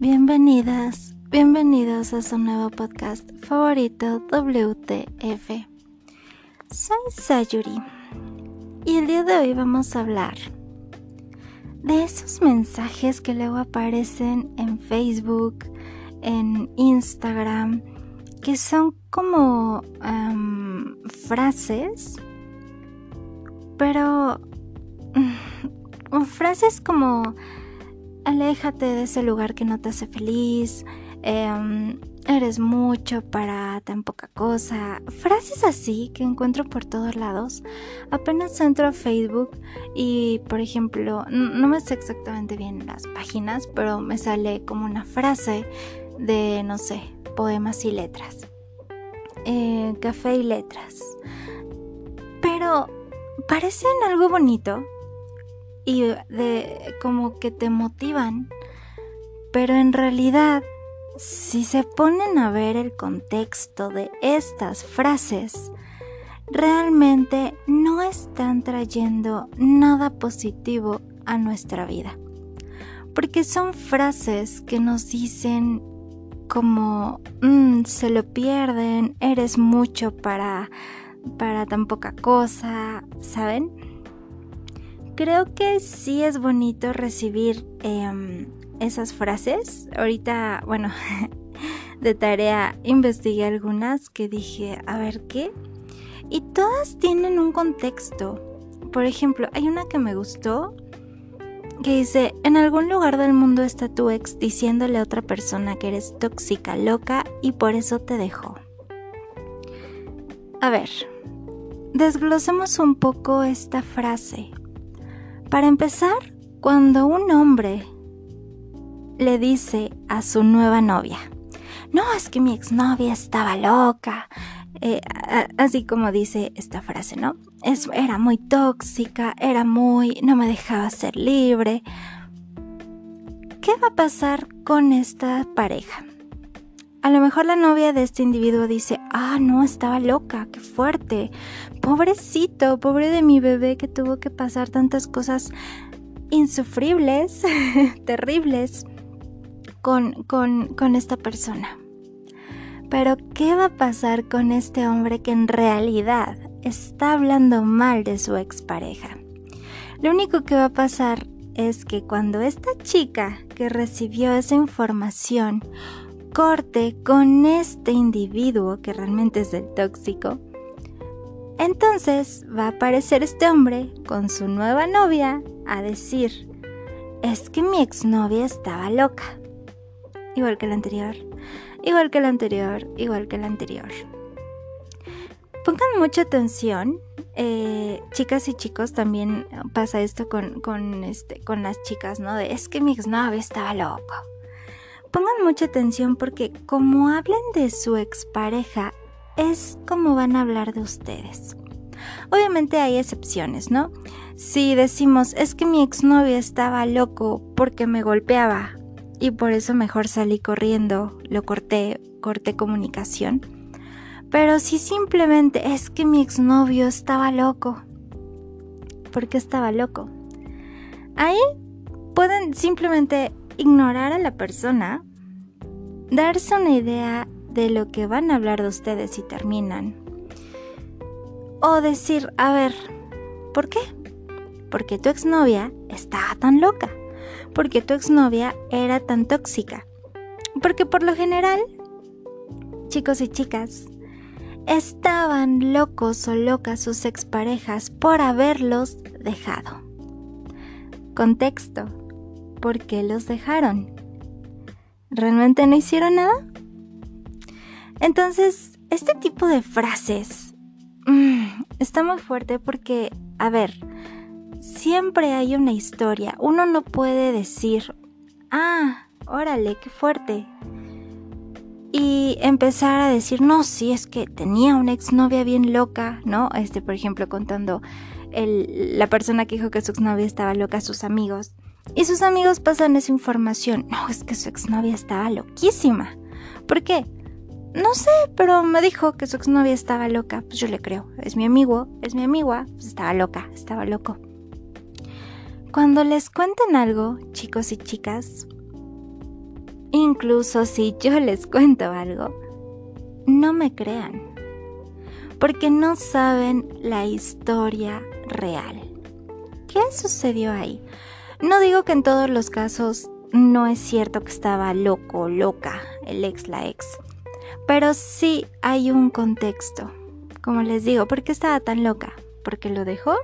Bienvenidas, bienvenidos a su nuevo podcast favorito WTF. Soy Sayuri y el día de hoy vamos a hablar de esos mensajes que luego aparecen en Facebook, en Instagram, que son como frases, pero frases como aléjate de ese lugar que no te hace feliz, em, eres mucho para tan poca cosa. Frases así que encuentro por todos lados. Apenas entro a Facebook y, por ejemplo, no me sé exactamente bien las páginas, pero me sale como una frase de, no sé, poemas y letras. Eh, café y letras. Pero parecen algo bonito y de como que te motivan. Pero en realidad, si se ponen a ver el contexto de estas frases, realmente no están trayendo nada positivo a nuestra vida. Porque son frases que nos dicen como mm, se lo pierden, eres mucho para, para tan poca cosa, ¿saben? Creo que sí es bonito recibir em, esas frases. Ahorita, bueno, de tarea investigué algunas que dije, a ver qué. Y todas tienen un contexto. Por ejemplo, hay una que me gustó que dice, en algún lugar del mundo está tu ex diciéndole a otra persona que eres tóxica, loca y por eso te dejó. A ver, desglosemos un poco esta frase. Para empezar, cuando un hombre le dice a su nueva novia, no, es que mi exnovia estaba loca, eh, así como dice esta frase, ¿no? Es, era muy tóxica, era muy, no me dejaba ser libre. ¿Qué va a pasar con esta pareja? A lo mejor la novia de este individuo dice, ah, no, estaba loca, qué fuerte. Pobrecito, pobre de mi bebé que tuvo que pasar tantas cosas insufribles, terribles con, con, con esta persona. Pero, ¿qué va a pasar con este hombre que en realidad está hablando mal de su expareja? Lo único que va a pasar es que cuando esta chica que recibió esa información corte con este individuo que realmente es el tóxico, entonces va a aparecer este hombre con su nueva novia a decir, es que mi exnovia estaba loca. Igual que la anterior, igual que la anterior, igual que la anterior. Pongan mucha atención, eh, chicas y chicos, también pasa esto con, con, este, con las chicas, ¿no? De es que mi exnovia estaba loca Pongan mucha atención porque como hablen de su expareja, es como van a hablar de ustedes. Obviamente hay excepciones, ¿no? Si decimos, es que mi exnovio estaba loco porque me golpeaba y por eso mejor salí corriendo, lo corté, corté comunicación. Pero si simplemente es que mi exnovio estaba loco, porque estaba loco. Ahí pueden simplemente ignorar a la persona, darse una idea de lo que van a hablar de ustedes si terminan. O decir, a ver, ¿por qué? Porque tu exnovia estaba tan loca. Porque tu exnovia era tan tóxica. Porque por lo general, chicos y chicas, estaban locos o locas sus exparejas por haberlos dejado. Contexto por qué los dejaron. ¿Realmente no hicieron nada? Entonces, este tipo de frases mm, está muy fuerte porque, a ver, siempre hay una historia. Uno no puede decir, ah, órale, qué fuerte. Y empezar a decir, no, si es que tenía una exnovia bien loca, ¿no? Este, por ejemplo, contando la persona que dijo que su exnovia estaba loca a sus amigos. Y sus amigos pasan esa información. No, es que su exnovia estaba loquísima. ¿Por qué? No sé, pero me dijo que su exnovia estaba loca. Pues yo le creo. Es mi amigo, es mi amigua. Pues estaba loca, estaba loco. Cuando les cuenten algo, chicos y chicas, incluso si yo les cuento algo, no me crean, porque no saben la historia real. ¿Qué sucedió ahí? No digo que en todos los casos no es cierto que estaba loco, loca, el ex, la ex, pero sí hay un contexto. Como les digo, ¿por qué estaba tan loca? ¿Porque lo dejó?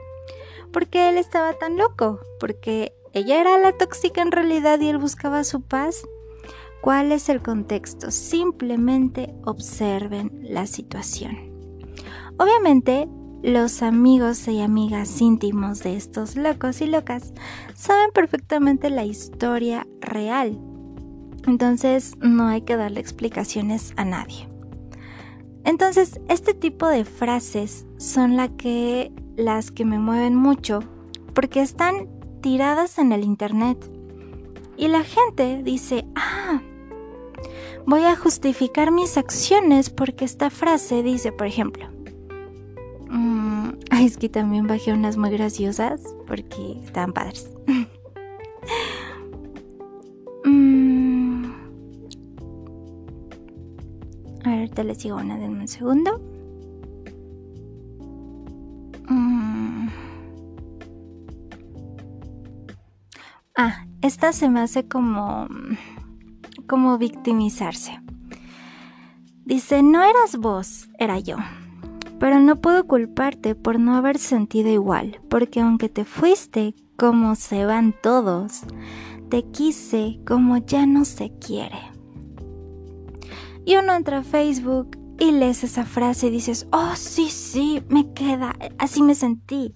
¿Porque él estaba tan loco? ¿Porque ella era la tóxica en realidad y él buscaba su paz? ¿Cuál es el contexto? Simplemente observen la situación. Obviamente, los amigos y amigas íntimos de estos locos y locas saben perfectamente la historia real. Entonces no hay que darle explicaciones a nadie. Entonces, este tipo de frases son que, las que me mueven mucho porque están tiradas en el internet. Y la gente dice, ah, voy a justificar mis acciones porque esta frase dice, por ejemplo, mm, es que también bajé unas muy graciosas porque estaban padres. mm, a ver, te les digo una, denme un segundo. Mm. Ah, esta se me hace como como victimizarse. Dice, no eras vos, era yo. Pero no puedo culparte por no haber sentido igual, porque aunque te fuiste como se van todos, te quise como ya no se quiere. Y uno entra a Facebook y lees esa frase y dices, oh sí, sí, me queda, así me sentí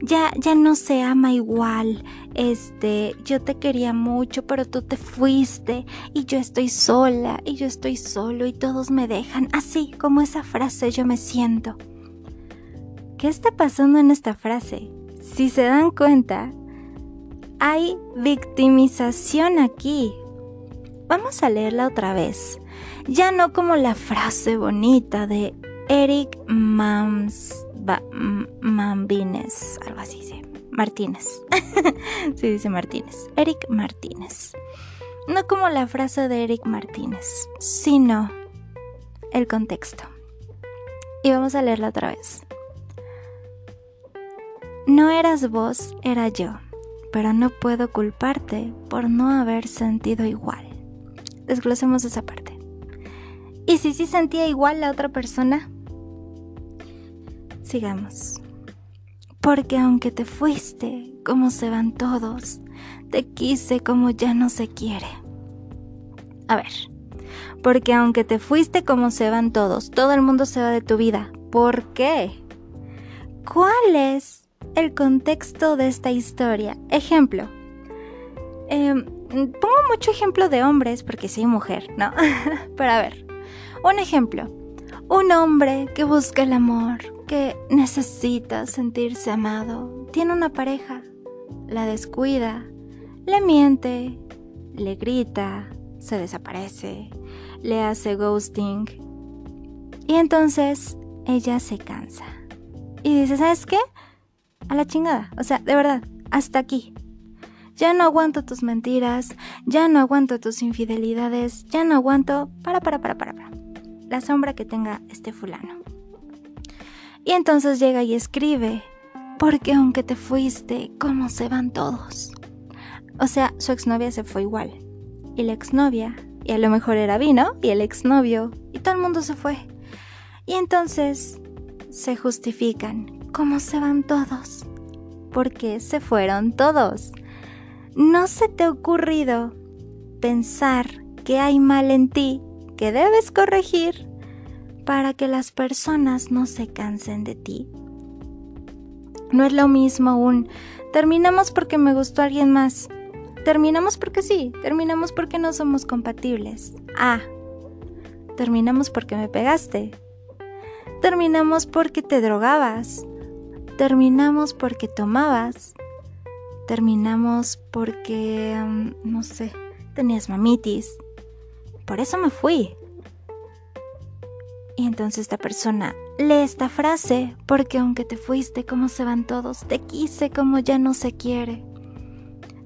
ya, ya no se ama igual. Este, yo te quería mucho, pero tú te fuiste y yo estoy sola y yo estoy solo y todos me dejan. Así como esa frase yo me siento. ¿Qué está pasando en esta frase? Si se dan cuenta, hay victimización aquí. Vamos a leerla otra vez. Ya no como la frase bonita de Eric Mams Mambines, algo así dice. Martínez. sí, dice Martínez. Eric Martínez. No como la frase de Eric Martínez, sino el contexto. Y vamos a leerla otra vez. No eras vos, era yo, pero no puedo culparte por no haber sentido igual. Desglosemos esa parte. ¿Y si sí sentía igual la otra persona? Sigamos. Porque aunque te fuiste como se van todos, te quise como ya no se quiere. A ver, porque aunque te fuiste como se van todos, todo el mundo se va de tu vida. ¿Por qué? ¿Cuál es el contexto de esta historia? Ejemplo. Em, pongo mucho ejemplo de hombres porque soy mujer, ¿no? Pero a ver, un ejemplo. Un hombre que busca el amor, que necesita sentirse amado, tiene una pareja, la descuida, le miente, le grita, se desaparece, le hace ghosting. Y entonces ella se cansa. Y dice, ¿sabes qué? A la chingada. O sea, de verdad, hasta aquí. Ya no aguanto tus mentiras, ya no aguanto tus infidelidades, ya no aguanto... Para, para, para, para, para la sombra que tenga este fulano. Y entonces llega y escribe, porque aunque te fuiste, ¿cómo se van todos? O sea, su exnovia se fue igual. Y la exnovia, y a lo mejor era vino, y el exnovio, y todo el mundo se fue. Y entonces se justifican, ¿cómo se van todos? Porque se fueron todos. ¿No se te ha ocurrido pensar que hay mal en ti que debes corregir para que las personas no se cansen de ti. No es lo mismo un terminamos porque me gustó alguien más. Terminamos porque sí, terminamos porque no somos compatibles. Ah, terminamos porque me pegaste. Terminamos porque te drogabas. Terminamos porque tomabas. Terminamos porque, mm, no sé, tenías mamitis. Por eso me fui. Y entonces esta persona lee esta frase, porque aunque te fuiste como se van todos, te quise como ya no se quiere.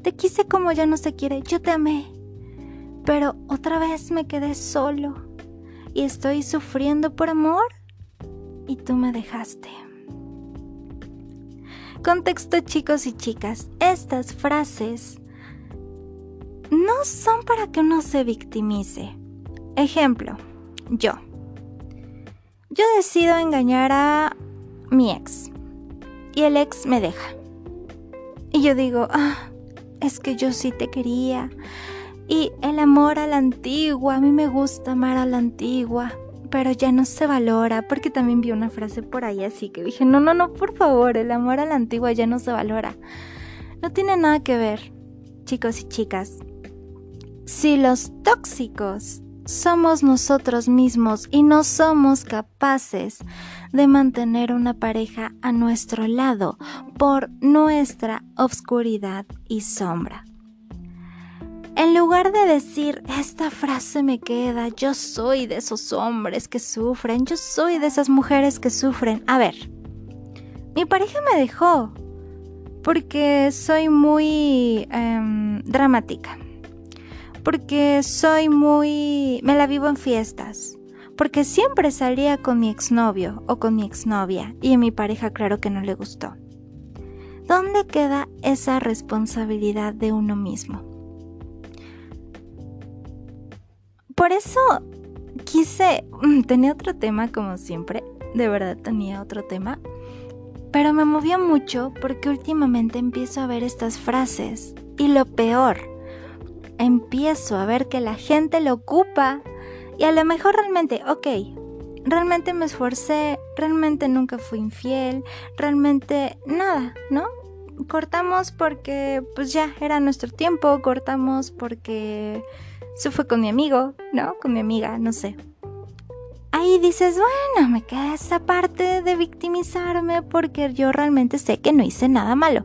Te quise como ya no se quiere, yo te amé. pero otra vez me quedé solo y estoy sufriendo por amor y tú me dejaste. Contexto chicos y chicas, estas frases no son para que uno se victimice. Ejemplo, yo. Yo decido engañar a mi ex y el ex me deja. Y yo digo, ah, es que yo sí te quería. Y el amor a la antigua, a mí me gusta amar a la antigua, pero ya no se valora, porque también vi una frase por ahí así que dije, no, no, no, por favor, el amor a la antigua ya no se valora. No tiene nada que ver, chicos y chicas. Si los tóxicos somos nosotros mismos y no somos capaces de mantener una pareja a nuestro lado por nuestra obscuridad y sombra. En lugar de decir, esta frase me queda, yo soy de esos hombres que sufren, yo soy de esas mujeres que sufren. A ver, mi pareja me dejó porque soy muy em, dramática, porque soy muy... me la vivo en fiestas, porque siempre salía con mi exnovio o con mi exnovia y a mi pareja claro que no le gustó. ¿Dónde queda esa responsabilidad de uno mismo? Por eso quise, mm, tenía otro tema como siempre, de verdad tenía otro tema, pero me movió mucho porque últimamente empiezo a ver estas frases y lo peor, empiezo a ver que la gente lo ocupa y a lo mejor realmente, ok, realmente me esforcé, realmente nunca fui infiel, realmente nada, ¿no? Cortamos porque pues ya era nuestro tiempo, cortamos porque se fue con mi amigo, ¿no? Con mi amiga, no sé. Ahí dices, bueno, me queda esa parte de victimizarme porque yo realmente sé que no hice nada malo.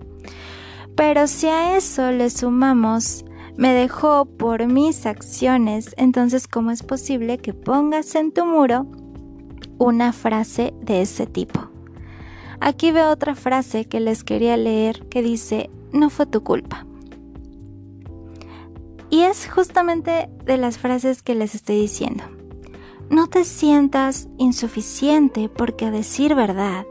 Pero si a eso le sumamos me dejó por mis acciones, entonces ¿cómo es posible que pongas en tu muro una frase de ese tipo? Aquí veo otra frase que les quería leer que dice, no fue tu culpa. Y es justamente de las frases que les estoy diciendo. No te sientas insuficiente porque a decir verdad,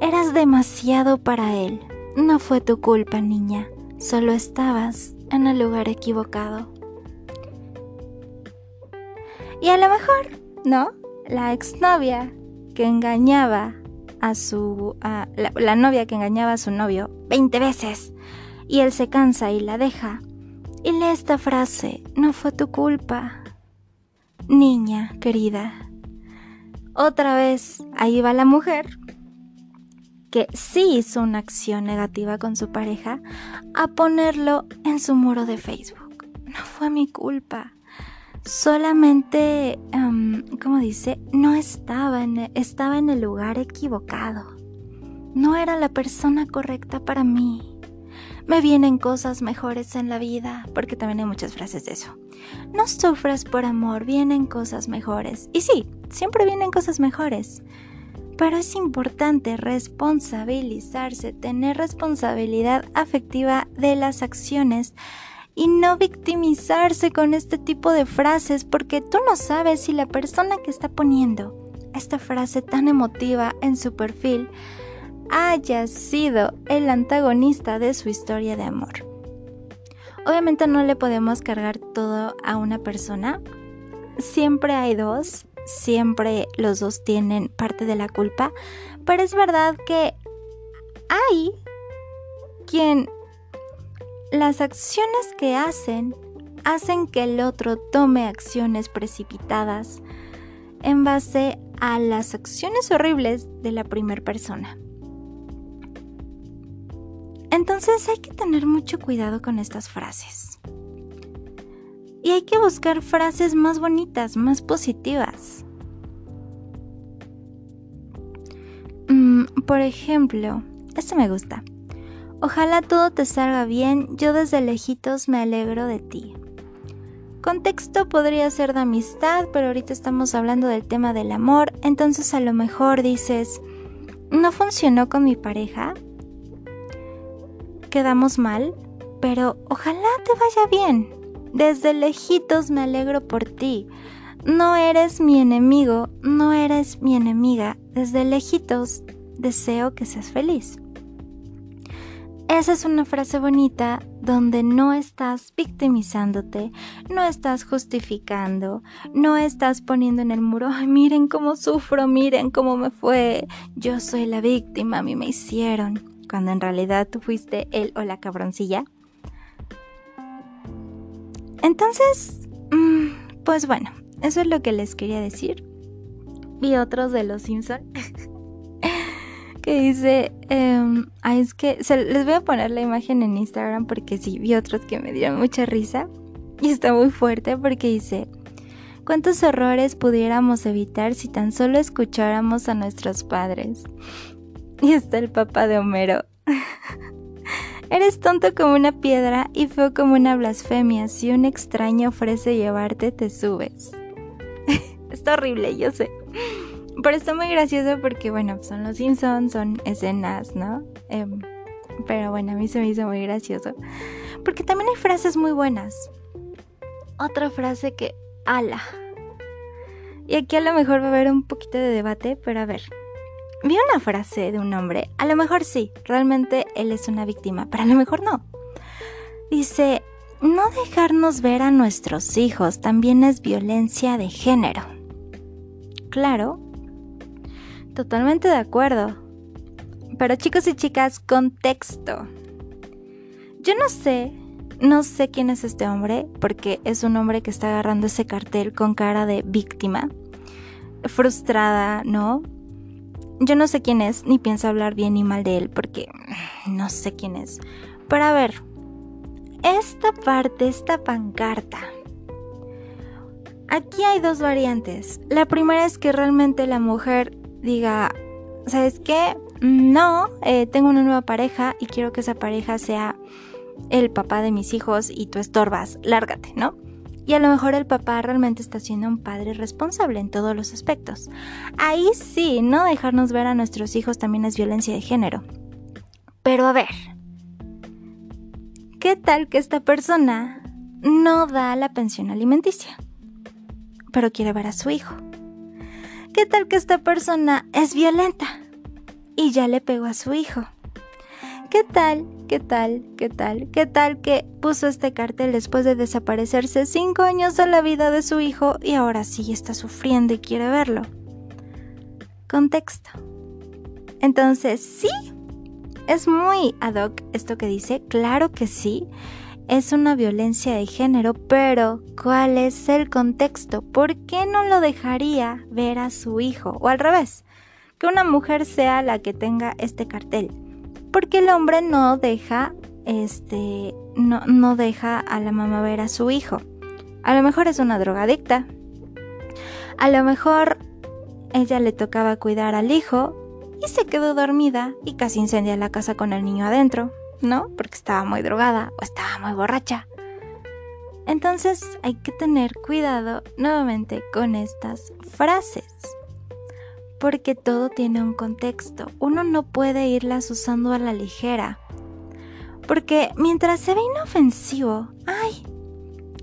eras demasiado para él. No fue tu culpa, niña, solo estabas en el lugar equivocado. Y a lo mejor, ¿no? La exnovia que engañaba a su... A la, novia que engañaba a su novio 20 veces y él se cansa y la deja. Y lee esta frase, no fue tu culpa. Niña querida. Otra vez, ahí va la mujer que sí hizo una acción negativa con su pareja a ponerlo en su muro de Facebook. No fue mi culpa. Solamente, um, como dice, no estaba en, estaba en el lugar equivocado. No era la persona correcta para mí. Me vienen cosas mejores en la vida, porque también hay muchas frases de eso. No sufras por amor, vienen cosas mejores. Y sí, siempre vienen cosas mejores. Pero es importante responsabilizarse, tener responsabilidad afectiva de las acciones y no victimizarse con este tipo de frases porque tú no sabes si la persona que está poniendo esta frase tan emotiva en su perfil haya sido el antagonista de su historia de amor. Obviamente no le podemos cargar todo a una persona. Siempre hay dos siempre los dos tienen parte de la culpa, pero es verdad que hay quien las acciones que hacen hacen que el otro tome acciones precipitadas en base a las acciones horribles de la primera persona. Entonces hay que tener mucho cuidado con estas frases. Y hay que buscar frases más bonitas, más positivas. Mm, por ejemplo, esto me gusta. Ojalá todo te salga bien, yo desde lejitos me alegro de ti. Contexto podría ser de amistad, pero ahorita estamos hablando del tema del amor, entonces a lo mejor dices, no funcionó con mi pareja, quedamos mal, pero ojalá te vaya bien, Desde lejitos me alegro por ti. No eres mi enemigo, no eres mi enemiga. Desde lejitos deseo que seas feliz. Esa es una frase bonita donde no estás victimizándote, no estás justificando, no estás poniendo en el muro, Ay, miren cómo sufro, miren cómo me fue, yo soy la víctima, a mí me hicieron, cuando en realidad tú fuiste él o la cabroncilla. Entonces, mm, pues bueno, eso es lo que les quería decir. Vi otros de los Simpson que dice, em, es que les voy a poner la imagen en Instagram porque sí, vi otros que me dieron mucha risa y está muy fuerte porque dice, ¿cuántos errores pudiéramos evitar si tan solo escucháramos a nuestros padres? Y está el papá de Homero. Eres tonto como una piedra y feo como una blasfemia. Si un extraño ofrece llevarte, te subes. Está horrible, yo sé. Pero está muy gracioso porque, bueno, son los Simpsons, son escenas, ¿no? Em, pero bueno, a mí se me hizo muy gracioso. Porque también hay frases muy buenas. Otra frase que, ala. Y aquí a lo mejor va a haber un poquito de debate, pero a ver. Vi una frase de un hombre, a lo mejor sí, realmente él es una víctima, pero a lo mejor no. Dice, no dejarnos ver a nuestros hijos también es violencia de género. Claro, totalmente de acuerdo. Pero chicos y chicas, contexto. Yo no sé, no sé quién es este hombre, porque es un hombre que está agarrando ese cartel con cara de víctima, frustrada, ¿no? Yo no sé quién es, ni pienso hablar bien ni mal de él, porque no sé quién es. Pero a ver, esta parte, esta pancarta. Aquí hay dos variantes. La primera es que realmente la mujer diga, ¿sabes qué? No, eh, tengo una nueva pareja y quiero que esa pareja sea el papá de mis hijos y tú estorbas, lárgate, ¿no? Y a lo mejor el papá realmente está siendo un padre responsable en todos los aspectos. Ahí sí, no dejarnos ver a nuestros hijos también es violencia de género. Pero a ver, ¿qué tal que esta persona no da la pensión alimenticia? Pero quiere ver a su hijo. ¿Qué tal que esta persona es violenta y ya le pegó a su hijo? ¿Qué tal? ¿Qué tal? ¿Qué tal? ¿Qué tal que puso este cartel después de desaparecerse cinco años de la vida de su hijo y ahora sí está sufriendo y quiere verlo? Contexto. Entonces, sí, es muy ad hoc esto que dice, claro que sí, es una violencia de género, pero ¿cuál es el contexto? ¿Por qué no lo dejaría ver a su hijo? O al revés, que una mujer sea la que tenga este cartel porque el hombre no deja, este, no, no deja a la mamá ver a su hijo. A lo mejor es una drogadicta. A lo mejor ella le tocaba cuidar al hijo y se quedó dormida y casi incendia la casa con el niño adentro, ¿no? Porque estaba muy drogada o estaba muy borracha. Entonces hay que tener cuidado nuevamente con estas frases porque todo tiene un contexto. Uno no puede irlas usando a la ligera. Porque mientras se ve inofensivo, ay,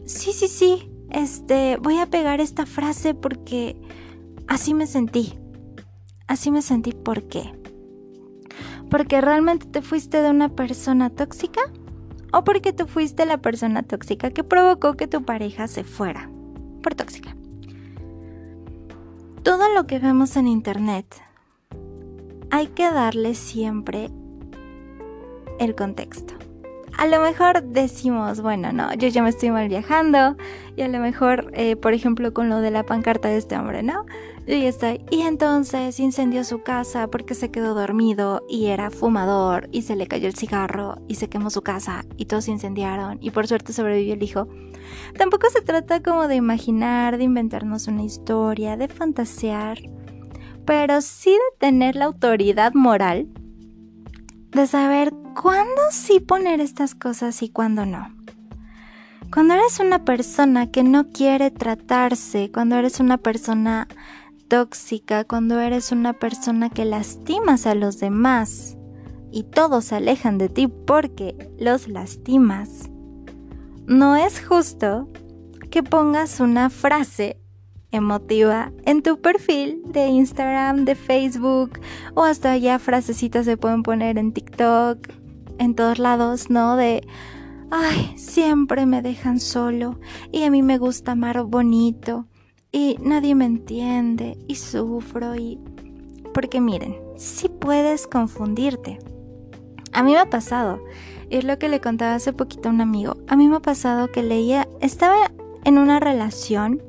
sí, sí, sí, este, voy a pegar esta frase porque así me sentí. Así me sentí, ¿por qué? ¿Porque realmente te fuiste de una persona tóxica? ¿O porque tú fuiste la persona tóxica que provocó que tu pareja se fuera por tóxica? Todo lo que vemos en internet hay que darle siempre el contexto. A lo mejor decimos, bueno, no, yo ya me estoy mal viajando y a lo mejor, eh, por ejemplo, con lo de la pancarta de este hombre, ¿no? Ya estoy. Y entonces incendió su casa porque se quedó dormido y era fumador y se le cayó el cigarro y se quemó su casa y todos se incendiaron y por suerte sobrevivió el hijo. Tampoco se trata como de imaginar, de inventarnos una historia, de fantasear, pero sí de tener la autoridad moral de saber cuándo sí poner estas cosas y cuándo no. Cuando eres una persona que no quiere tratarse, cuando eres una persona tóxica, cuando eres una persona que lastimas a los demás y todos se alejan de ti porque los lastimas, no es justo que pongas una frase emotiva en tu perfil de Instagram, de Facebook o hasta ya frasecitas se pueden poner en TikTok, en todos lados, ¿no? De, ay, siempre me dejan solo y a mí me gusta amar bonito y nadie me entiende y sufro y... Porque miren, si puedes confundirte. A mí me ha pasado, es lo que le contaba hace poquito a un amigo, a mí me ha pasado que leía, estaba en una relación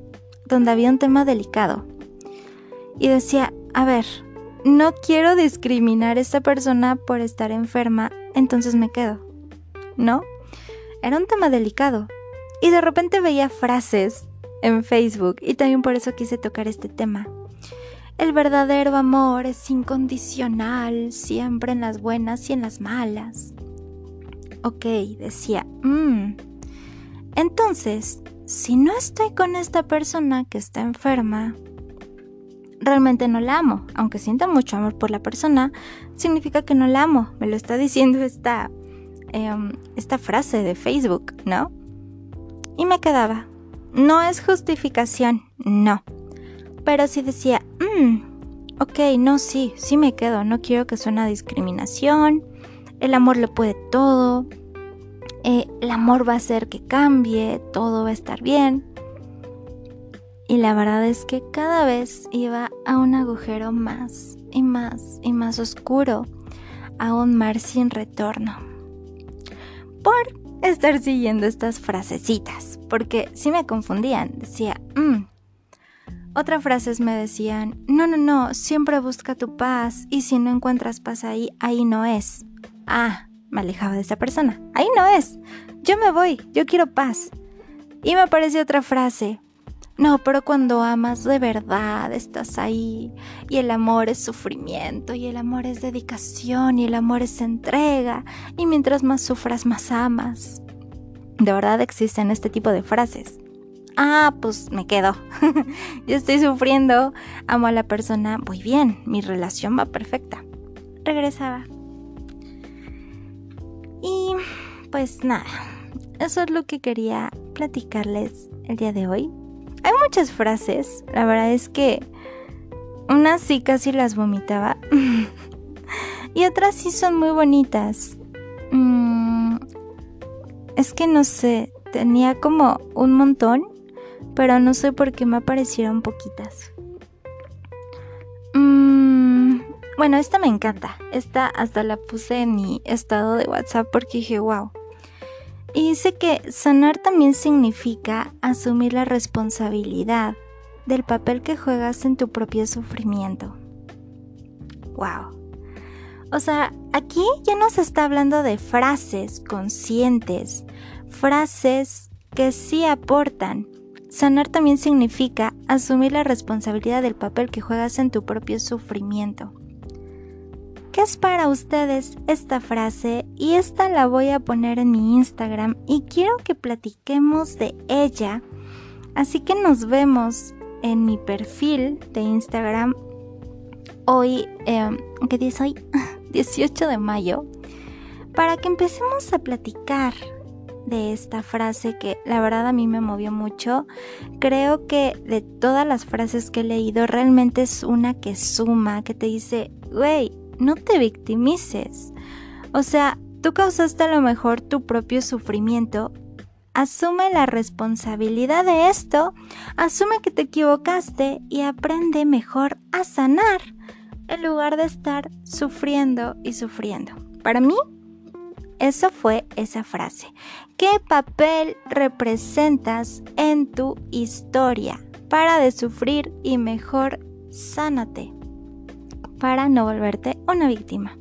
donde había un tema delicado y decía, a ver, no quiero discriminar a esta persona por estar enferma, entonces me quedo. ¿No? Era un tema delicado. Y de repente veía frases en Facebook y también por eso quise tocar este tema. El verdadero amor es incondicional, siempre en las buenas y en las malas. Ok, decía, mmm. Entonces, si no estoy con esta persona que está enferma, realmente no la amo. Aunque sienta mucho amor por la persona, significa que no la amo. Me lo está diciendo esta, em, esta frase de Facebook, ¿no? Y me quedaba. No es justificación, no. Pero si decía, mmm, ok, no, sí, sí me quedo, no quiero que suene discriminación, el amor lo puede todo, eh, el amor va a hacer que cambie, todo va a estar bien. Y la verdad es que cada vez iba a un agujero más y más y más oscuro, a un mar sin retorno. Por estar siguiendo estas frasecitas, porque si me confundían, decía, mmm, otras frases me decían, no, no, no, siempre busca tu paz y si no encuentras paz ahí, ahí no es. Ah, me alejaba de esa persona. Ahí no es. Yo me voy, yo quiero paz. Y me apareció otra frase. No, pero cuando amas de verdad, estás ahí. Y el amor es sufrimiento, y el amor es dedicación, y el amor es entrega. Y mientras más sufras, más amas. De verdad existen este tipo de frases ah, pues me quedo. Yo estoy sufriendo, amo a la persona, muy bien, mi relación va perfecta. Regresaba. Y pues nada, eso es lo que quería platicarles el día de hoy. Hay muchas frases, la verdad es que unas sí casi las vomitaba y otras sí son muy bonitas. Mm, es que no sé, tenía como un montón pero no sé por qué me aparecieron poquitas. Mm, bueno, esta me encanta. Esta hasta la puse en mi estado de WhatsApp porque dije, wow. Y dice que sanar también significa asumir la responsabilidad del papel que juegas en tu propio sufrimiento. Wow. O sea, aquí ya nos está hablando de frases conscientes, frases que sí aportan, Sanar también significa asumir la responsabilidad del papel que juegas en tu propio sufrimiento. ¿Qué es para ustedes esta frase? Y esta la voy a poner en mi Instagram y quiero que platiquemos de ella. Así que nos vemos en mi perfil de Instagram hoy, eh, ¿qué día es hoy? 18 de mayo, para que empecemos a platicar de esta frase que la verdad a mí me movió mucho. Creo que de todas las frases que he leído realmente es una que suma, que te dice, güey, no te victimices. O sea, tú causaste a lo mejor tu propio sufrimiento. Asume la responsabilidad de esto, asume que te equivocaste y aprende mejor a sanar en lugar de estar sufriendo y sufriendo. Para mí, eso fue esa frase. ¿Qué papel representas en tu historia? Para de sufrir y mejor sánate para no volverte una víctima.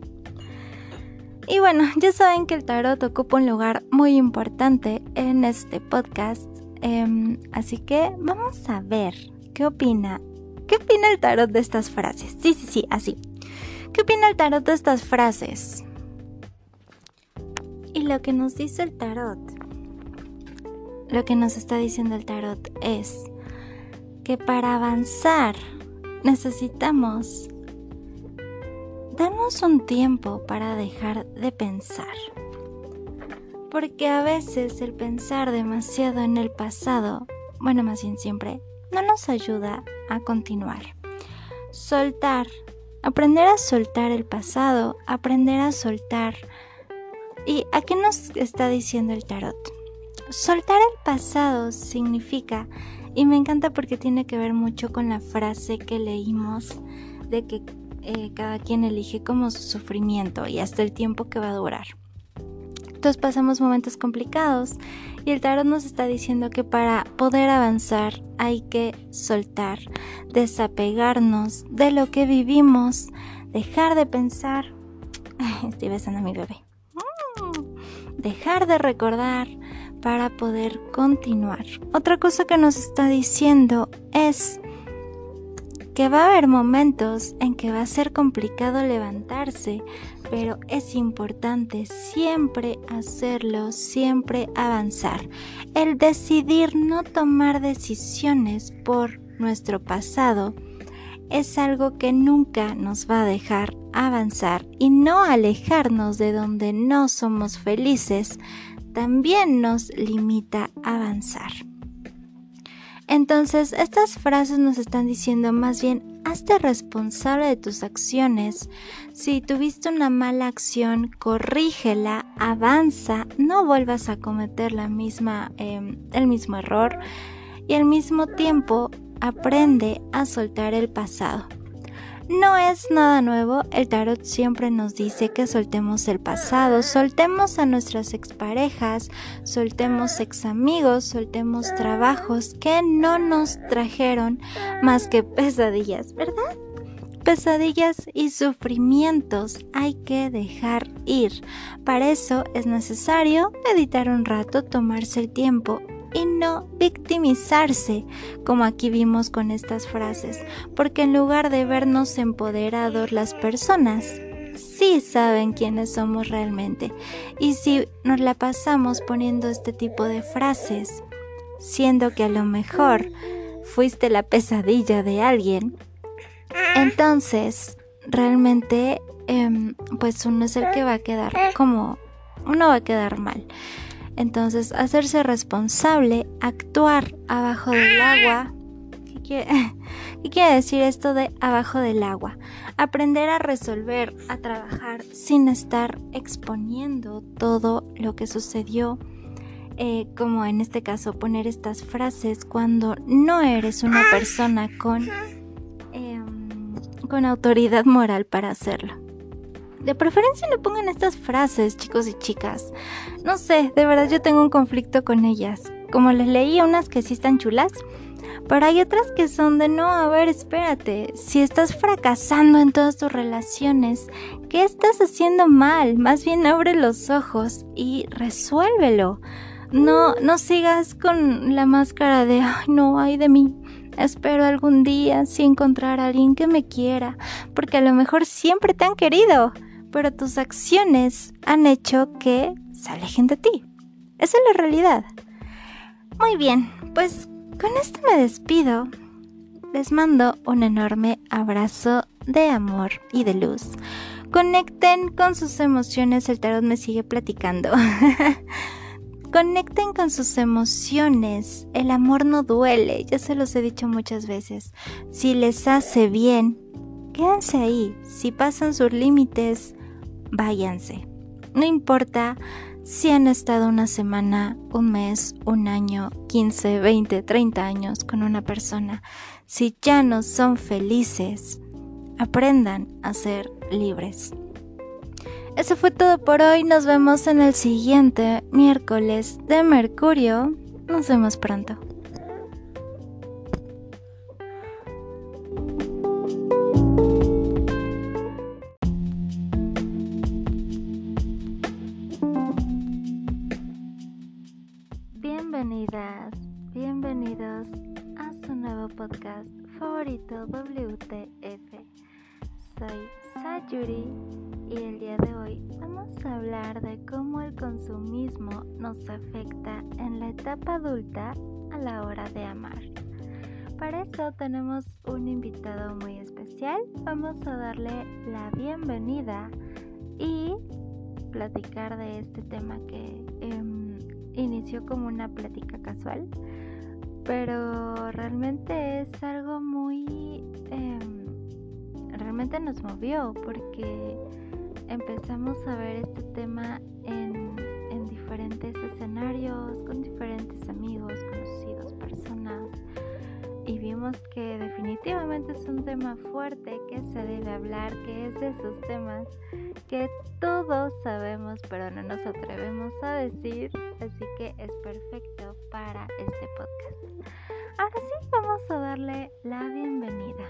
Y bueno, ya saben que el tarot ocupa un lugar muy importante en este podcast. Em, así que vamos a ver qué opina. ¿Qué opina el tarot de estas frases? Sí, sí, sí, así. ¿Qué opina el tarot de estas frases? Y lo que nos dice el tarot, lo que nos está diciendo el tarot es que para avanzar necesitamos darnos un tiempo para dejar de pensar. porque a veces el pensar demasiado en el pasado, bueno, más bien siempre, no nos ayuda a continuar. Soltar, aprender a soltar el pasado, aprender a soltar. ¿Y a qué nos está diciendo el tarot? Soltar el pasado significa, y me encanta porque tiene que ver mucho con la frase que leímos de que eh, cada quien elige como su sufrimiento y hasta el tiempo que va a durar. Entonces pasamos momentos complicados y el tarot nos está diciendo que para poder avanzar hay que soltar, desapegarnos de lo que vivimos, dejar de pensar. Estoy besando a mi bebé. Mm. Dejar de recordar para poder continuar. Otra cosa que nos está diciendo es que va a haber momentos en que va a ser complicado levantarse, pero es importante siempre hacerlo, siempre avanzar. El decidir no tomar decisiones por nuestro pasado es algo que nunca nos va a dejar avanzar y no alejarnos de donde no somos felices también nos limita a avanzar. Entonces, estas frases nos están diciendo más bien, hazte responsable de tus acciones. Si tuviste una mala acción, corrígela, avanza, no vuelvas a cometer la misma, em, el mismo error y al mismo tiempo aprende a soltar el pasado. No es nada nuevo, el tarot siempre nos dice que soltemos el pasado, soltemos a nuestras exparejas, soltemos ex amigos, soltemos trabajos que no nos trajeron más que pesadillas, ¿verdad? Pesadillas y sufrimientos hay que dejar ir. Para eso es necesario meditar un rato, tomarse el tiempo y no victimizarse, como aquí vimos con estas frases, porque en lugar de vernos empoderados las personas, sí saben quiénes somos realmente. Y si nos la pasamos poniendo este tipo de frases, siendo que a lo mejor fuiste la pesadilla de alguien, entonces realmente em, pues uno es el que va a quedar como uno va a quedar mal. Entonces, hacerse responsable, actuar abajo del agua. ¿Qué quiere, decir esto de abajo del agua? Aprender a resolver, a trabajar sin estar exponiendo todo lo que sucedió. Eh, como en este caso poner estas frases cuando no eres una persona con, em, con autoridad moral para hacerlo. De preferencia no pongan estas frases, chicos y chicas. No sé, de verdad yo tengo un conflicto con ellas. Como les leí unas que sí están chulas, pero hay otras que son de no, a ver, espérate, si estás fracasando en todas tus relaciones, ¿qué estás haciendo mal? Más bien abre los ojos y resuélvelo. No, no sigas con la máscara de, ay, no, ay de mí. Espero algún día sí encontrar a alguien que me quiera, porque a lo mejor siempre te han querido pero tus acciones han hecho que se alejen de ti. Esa es la realidad. Muy bien, pues con esto me despido. Les mando un enorme abrazo de amor y de luz. Conecten con sus emociones, el tarot me sigue platicando. Conecten con sus emociones, el amor no duele, ya se los he dicho muchas veces. Si les hace bien, quédense ahí. Si pasan sus límites, váyanse. No importa si han estado una semana, un mes, un año, 15, 20, 30 años con una persona, si ya no son felices, aprendan a ser libres. Eso fue todo por hoy, nos vemos en el siguiente miércoles de Mercurio. Nos vemos pronto. Adulta a la hora de amar. Para eso tenemos un invitado muy especial. Vamos a darle la bienvenida y platicar de este tema que em, inició como una plática casual, pero realmente es algo muy... Em, realmente nos movió porque empezamos a ver este tema en diferentes escenarios, con diferentes amigos, conocidos, personas y vimos que definitivamente es un tema fuerte que se debe hablar, que es de esos temas que todos sabemos pero no nos atrevemos a decir, así que es perfecto para este podcast. Ahora sí, vamos a darle la bienvenida.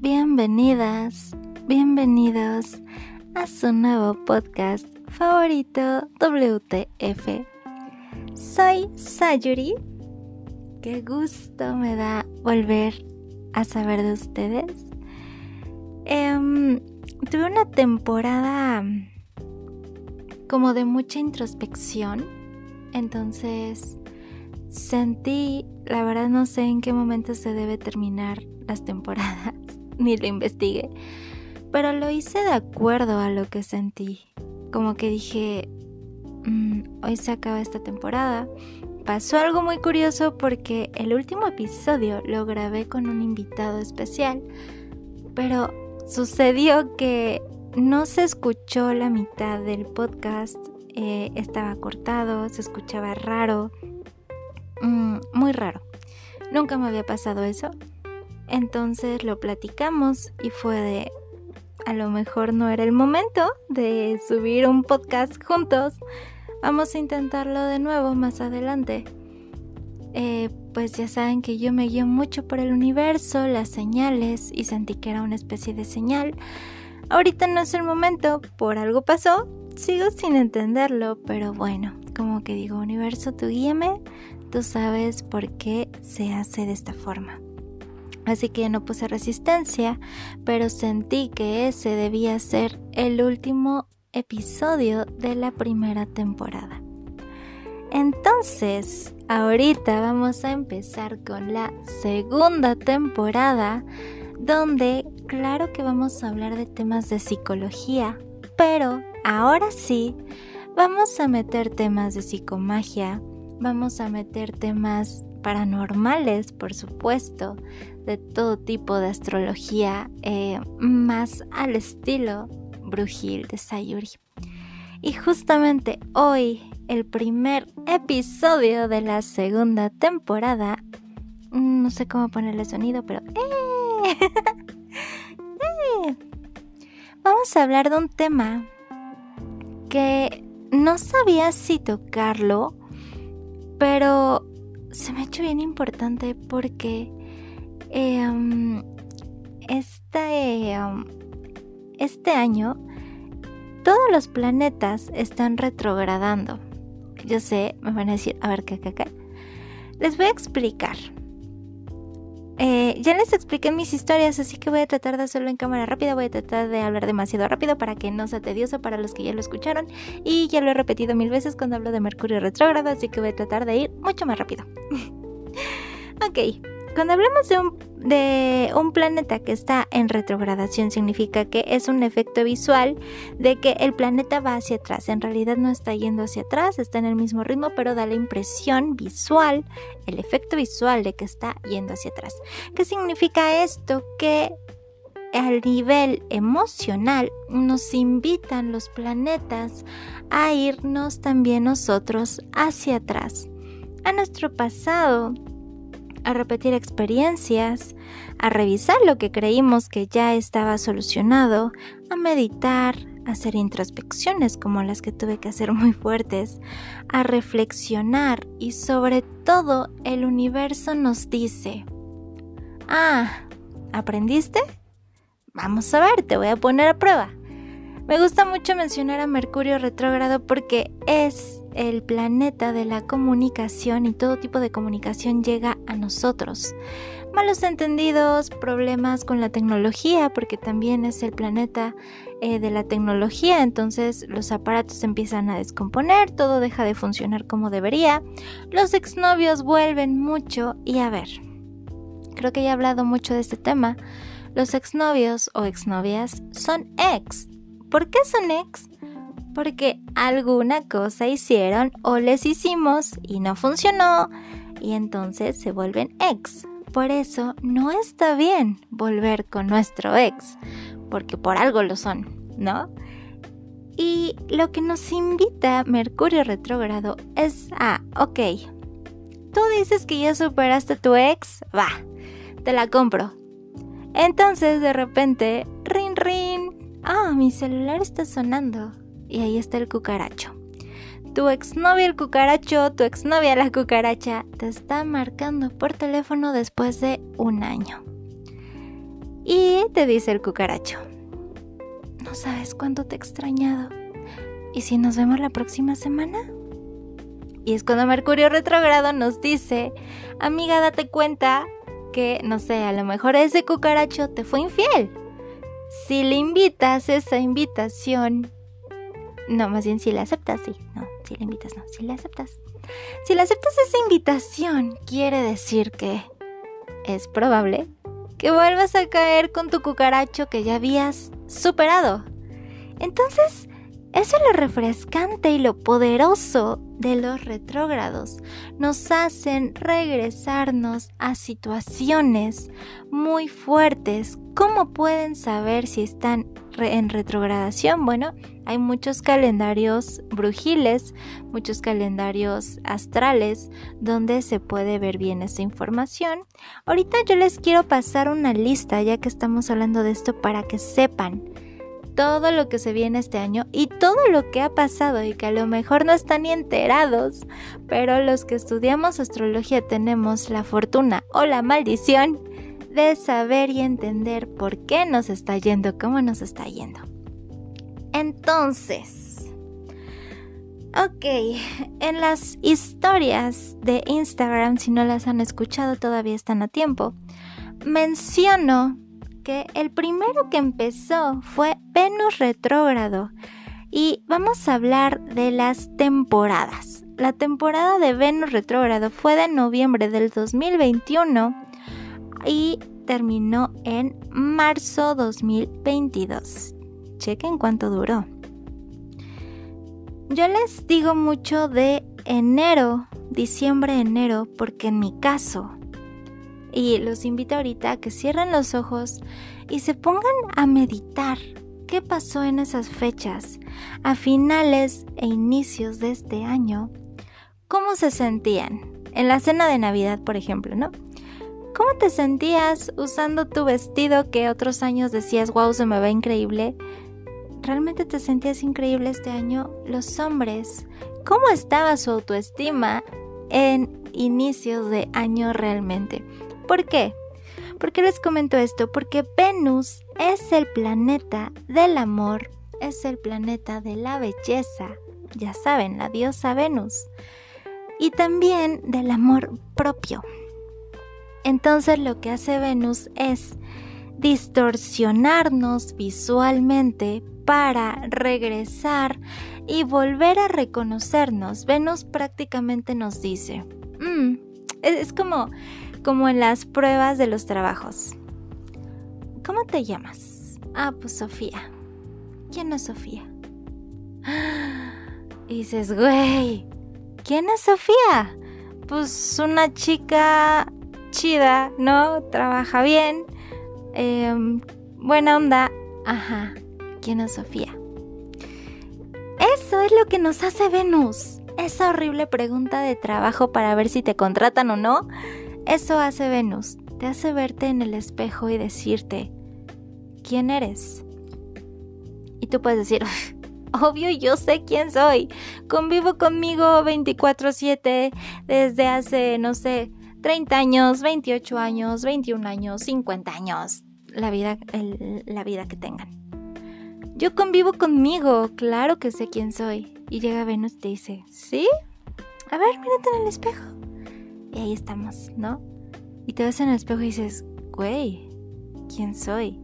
Bienvenidas bienvenidos a su nuevo podcast favorito WTF. Soy Sayuri. Qué gusto me da volver a saber de ustedes. Em, tuve una temporada como de mucha introspección. Entonces sentí, la verdad no sé en qué momento se debe terminar las temporadas, ni lo investigué pero lo hice de acuerdo a lo que sentí. Como que dije, mm, hoy se acaba esta temporada. Pasó algo muy curioso porque el último episodio lo grabé con un invitado especial, pero sucedió que no se escuchó la mitad del podcast, eh, estaba cortado, se escuchaba raro, mm, muy raro. Nunca me había pasado eso. Entonces lo platicamos y fue de, a lo mejor no era el momento de subir un podcast juntos. Vamos a intentarlo de nuevo más adelante. Eh, pues ya saben que yo me guío mucho por el universo, las señales y sentí que era una especie de señal. Ahorita no es el momento, por algo pasó, sigo sin entenderlo, pero bueno, como que digo, universo, tú guíame, tú sabes por qué se hace de esta forma. Así que no puse resistencia, pero sentí que ese debía ser el último episodio de la primera temporada. Entonces, ahorita vamos a empezar con la segunda temporada, donde claro que vamos a hablar de temas de psicología, pero ahora sí, vamos a meter temas de psicomagia, vamos a meter temas paranormales, por supuesto, de todo tipo de astrología, eh, más al estilo brujil de Sayuri. Y justamente hoy, el primer episodio de la segunda temporada, no sé cómo ponerle sonido, pero... ¡eh! ¡Eh! Vamos a hablar de un tema que no sabía si tocarlo, pero se me ha hecho bien importante porque em, este, em, este año todos los planetas están retrogradando. Yo sé, me van a decir, a ver, ¿qué, qué, qué? Les voy a explicar. Eh, ya les expliqué mis historias, así que voy a tratar de hacerlo en cámara rápida. Voy a tratar de hablar demasiado rápido para que no sea tedioso para los que ya lo escucharon. Y ya lo he repetido mil veces cuando hablo de Mercurio retrógrado, así que voy a tratar de ir mucho más rápido. ok, cuando hablamos de un, planeta que está en retrogradación, significa que es un efecto visual de que el planeta va hacia atrás. En realidad no está yendo hacia atrás, está en el mismo ritmo, pero da la impresión visual, el efecto visual de que está yendo hacia atrás. ¿Qué significa esto? Que al nivel emocional nos invitan los planetas a irnos también nosotros hacia atrás, a nuestro pasado, a repetir experiencias, a revisar lo que creímos que ya estaba solucionado, a meditar, a hacer introspecciones como las que tuve que hacer muy fuertes, a reflexionar y sobre todo el universo nos dice, ah, ¿aprendiste? Vamos a ver, te voy a poner a prueba. Me gusta mucho mencionar a Mercurio retrógrado porque es el planeta de la comunicación y todo tipo de comunicación llega a nosotros. Malos entendidos, problemas con la tecnología, porque también es el planeta eh, de la tecnología, entonces los aparatos empiezan a descomponer, todo deja de funcionar como debería, los exnovios vuelven mucho y a ver, creo que ya he hablado mucho de este tema, los exnovios o exnovias son ex. ¿Por qué son ex? Porque alguna cosa hicieron o les hicimos y no funcionó y entonces se vuelven ex. Por eso no está bien volver con nuestro ex, porque por algo lo son, ¿no? Y lo que nos invita Mercurio retrógrado es a, ok, tú dices que ya superaste tu ex, va, te la compro. Entonces de repente, rin rin, ah, mi celular está sonando y ahí está el cucaracho. Tu exnovia el cucaracho, tu exnovia la cucaracha, te está marcando por teléfono después de un año. Y te dice el cucaracho, no sabes cuánto te he extrañado. ¿Y si nos vemos la próxima semana? Y es cuando Mercurio retrógrado nos dice, amiga, date cuenta que, no sé, a lo mejor ese cucaracho te fue infiel. Si le invitas esa invitación no, más bien si le aceptas, sí. No, si le invitas, no. Si le aceptas. Si le aceptas esa invitación, quiere decir que es probable que vuelvas a caer con tu cucaracho que ya habías superado. Entonces, eso es lo refrescante y lo poderoso de los retrógrados. Nos hacen regresarnos a situaciones muy fuertes. ¿Cómo pueden saber si están en retrogradación? Bueno, hay muchos calendarios brujiles, muchos calendarios astrales donde se puede ver bien esa información. Ahorita yo les quiero pasar una lista ya que estamos hablando de esto para que sepan todo lo que se viene este año y todo lo que ha pasado y que a lo mejor no están ni enterados, pero los que estudiamos astrología tenemos la fortuna o la maldición de saber y entender por qué nos está yendo, cómo nos está yendo. Entonces, ok, en las historias de Instagram, si no las han escuchado todavía están a tiempo, menciono que el primero que empezó fue Venus retrógrado y vamos a hablar de las temporadas. La temporada de Venus retrógrado fue de noviembre del 2021 y terminó en marzo 2022. Chequen cuánto duró. Yo les digo mucho de enero, diciembre, enero, porque en mi caso y los invito ahorita a que cierren los ojos y se pongan a meditar qué pasó en esas fechas, a finales e inicios de este año, cómo se sentían. En la cena de Navidad, por ejemplo, ¿no? ¿Cómo te sentías usando tu vestido que otros años decías, wow, se me ve increíble? ¿Realmente te sentías increíble este año? Los hombres, ¿cómo estaba su autoestima en inicios de año realmente? ¿Por qué? ¿Por qué les comento esto? Porque Venus es el planeta del amor, es el planeta de la belleza, ya saben, la diosa Venus, y también del amor propio. Entonces lo que hace Venus es distorsionarnos visualmente para regresar y volver a reconocernos. Venus prácticamente nos dice, mm, es como como en las pruebas de los trabajos. ¿Cómo te llamas? Ah, pues Sofía. ¿Quién es Sofía? Y dices, güey, ¿quién es Sofía? Pues una chica chida, ¿no? Trabaja bien, em, buena onda. Ajá, ¿quién es Sofía? Eso es lo que nos hace Venus. Esa horrible pregunta de trabajo para ver si te contratan o no eso hace Venus, te hace verte en el espejo y decirte, ¿quién eres? Y tú puedes decir, obvio yo sé quién soy, convivo conmigo 24/7 desde hace, no sé, 30 años, 28 años, 21 años, 50 años, la vida, la vida que tengan. Yo convivo conmigo, claro que sé quién soy. Y llega Venus y te dice, ¿sí? A ver, mírate en el espejo. Y ahí estamos, ¿no? Y te ves en el espejo y dices, güey, ¿quién soy?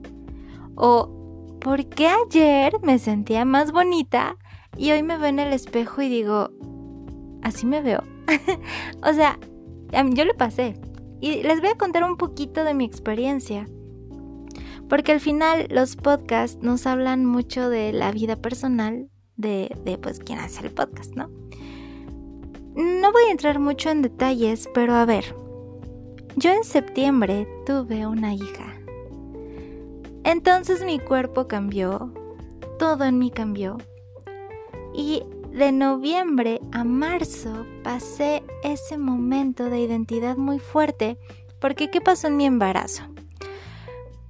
O, ¿por qué ayer me sentía más bonita y hoy me veo en el espejo y digo, así me veo? o sea, yo lo pasé. Y les voy a contar un poquito de mi experiencia. Porque al final los podcasts nos hablan mucho de la vida personal de, de pues quien hace el podcast, ¿no? No voy a entrar mucho en detalles, pero a ver, yo en septiembre tuve una hija. Entonces mi cuerpo cambió, todo en mí cambió. Y de noviembre a marzo pasé ese momento de identidad muy fuerte porque ¿qué pasó en mi embarazo?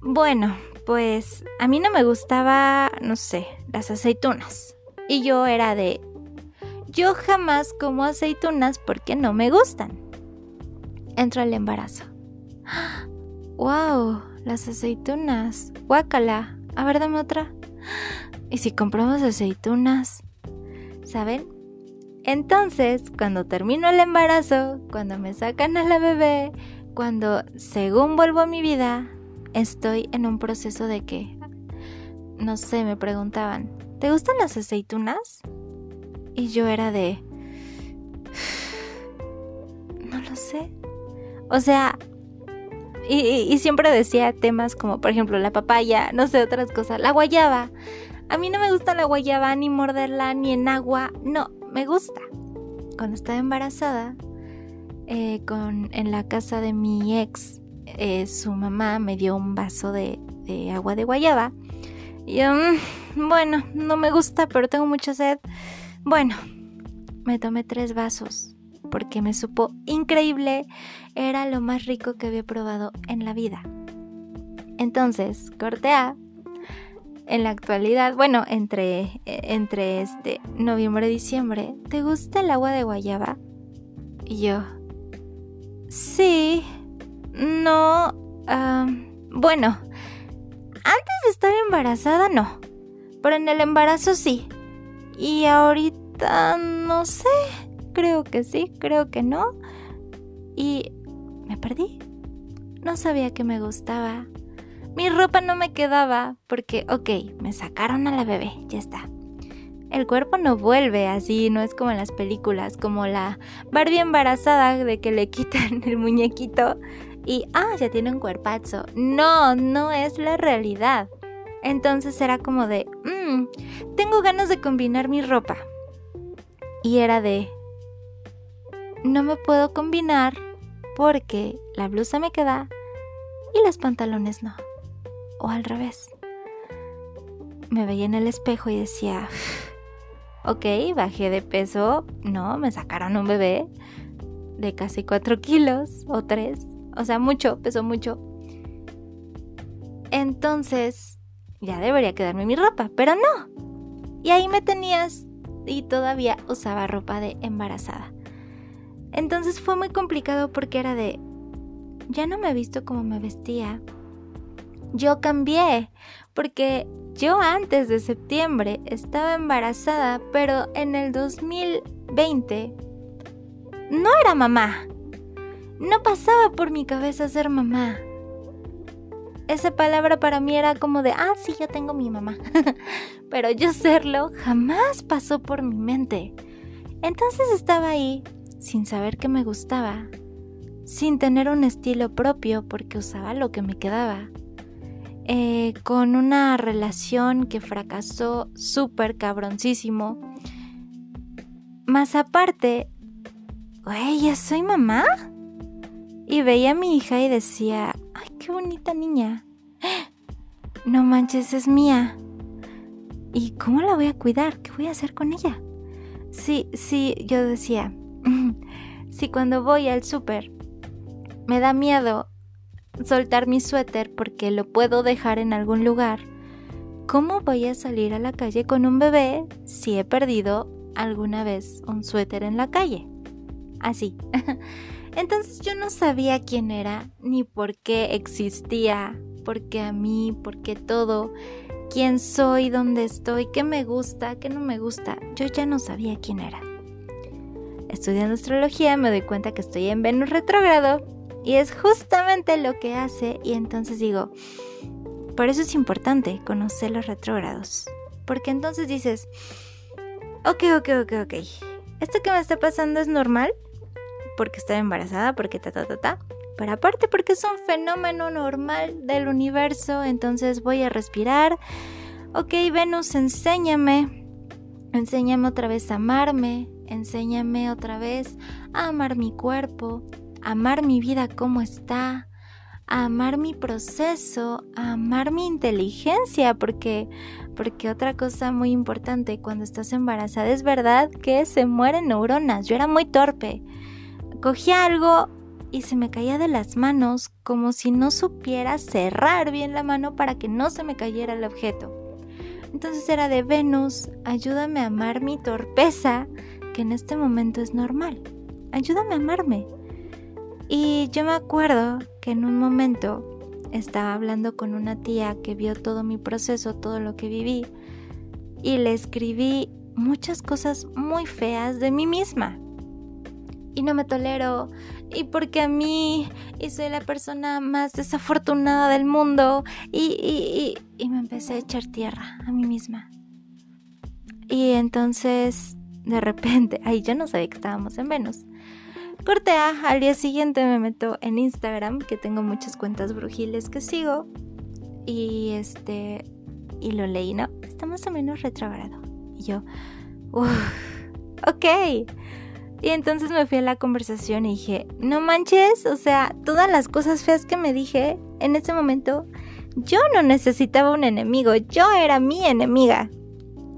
Bueno, pues a mí no me gustaba, no sé, las aceitunas. Y yo era de, yo jamás como aceitunas porque no me gustan. Entro al embarazo. ¡Wow! Las aceitunas. Guácala. A ver, dame otra. ¿Y si compramos aceitunas? ¿Saben? Entonces, cuando termino el embarazo, cuando me sacan a la bebé, cuando según vuelvo a mi vida, estoy en un proceso de que, no sé, me preguntaban, ¿te gustan las aceitunas? Y yo era de, no lo sé. O sea, y, siempre decía temas como, por ejemplo, la papaya, no sé, otras cosas, la guayaba. A mí no me gusta la guayaba ni morderla ni en agua. No, me gusta. Cuando estaba embarazada, eh, con, en la casa de mi ex, eh, su mamá me dio un vaso de, agua de guayaba. Y yo, mm, bueno, no me gusta, pero tengo mucha sed. Bueno, me tomé tres vasos porque me supo increíble. Era lo más rico que había probado en la vida. Entonces, corté A en la actualidad, bueno, entre, entre este noviembre y diciembre, ¿te gusta el agua de guayaba? Y yo, sí, no, bueno, antes de estar embarazada no, pero en el embarazo sí. Y ahorita no sé, creo que sí, creo que no. Y me perdí. No sabía que me gustaba. Mi ropa no me quedaba porque, ok, me sacaron a la bebé, ya está. El cuerpo no vuelve así, no es como en las películas, como la Barbie embarazada de que le quitan el muñequito y, ah, ya tiene un cuerpazo. No, no es la realidad. Entonces era como de, mmm, tengo ganas de combinar mi ropa. Y era de, no me puedo combinar porque la blusa me queda y los pantalones no o al revés. Me veía en el espejo y decía, ok, bajé de peso, no, me sacaron un bebé de casi 4 kilos o 3, o sea, mucho, pesó mucho. Entonces, ya debería quedarme mi ropa, pero no. Y ahí me tenías y todavía usaba ropa de embarazada. Entonces fue muy complicado porque era de, ya no me he visto como me vestía, yo cambié, porque yo antes de septiembre estaba embarazada, pero en el 2020 no era mamá. No pasaba por mi cabeza ser mamá. Esa palabra para mí era como de, ah, sí, yo tengo mi mamá. pero yo serlo jamás pasó por mi mente. Entonces estaba ahí, sin saber que me gustaba, sin tener un estilo propio porque usaba lo que me quedaba eh, con una relación que fracasó súper cabroncísimo. Más aparte, güey, ¿ya soy mamá? Y veía a mi hija y decía, ay, qué bonita niña. No manches, es mía. ¿Y cómo la voy a cuidar? ¿Qué voy a hacer con ella? Sí, sí, yo decía, si cuando voy al súper me da miedo soltar mi suéter porque lo puedo dejar en algún lugar, ¿cómo voy a salir a la calle con un bebé si he perdido alguna vez un suéter en la calle? Así. Entonces yo no sabía quién era ni por qué existía, por qué a mí, por qué todo. quién soy, dónde estoy, qué me gusta, qué no me gusta, yo ya no sabía quién era. Estudiando astrología me doy cuenta que estoy en Venus retrógrado y es justamente lo que hace y entonces digo, por eso es importante conocer los retrógrados, porque entonces dices, ok, ok, ok, ok, esto que me está pasando es normal, porque estoy embarazada, porque ta, ta, ta, ta, pero aparte porque es un fenómeno normal del universo, entonces voy a respirar. Ok, Venus, enséñame, enséñame otra vez a amarme, enséñame otra vez a amar mi cuerpo, a amar mi vida como está, a amar mi proceso, a amar mi inteligencia, porque porque otra cosa muy importante cuando estás embarazada es verdad que se mueren neuronas. Yo era muy torpe. Cogía algo y se me caía de las manos como si no supiera cerrar bien la mano para que no se me cayera el objeto. Entonces era de Venus, ayúdame a amar mi torpeza, que en este momento es normal. Ayúdame a amarme. Y yo me acuerdo que en un momento estaba hablando con una tía que vio todo mi proceso, todo lo que viví, y le escribí muchas cosas muy feas de mí misma y no me tolero y porque a mí y soy la persona más desafortunada del mundo y, y, me empecé a echar tierra a mí misma. Y entonces de repente, ay, yo no sabía que estábamos en Venus. Corte al día siguiente me meto en Instagram, que tengo muchas cuentas brujiles que sigo. Y este, y lo leí, ¿no? Está más o menos retrogrado. Y yo, uff, ok. Y entonces me fui a la conversación y dije, no manches, o sea, todas las cosas feas que me dije en ese momento, yo no necesitaba un enemigo, yo era mi enemiga.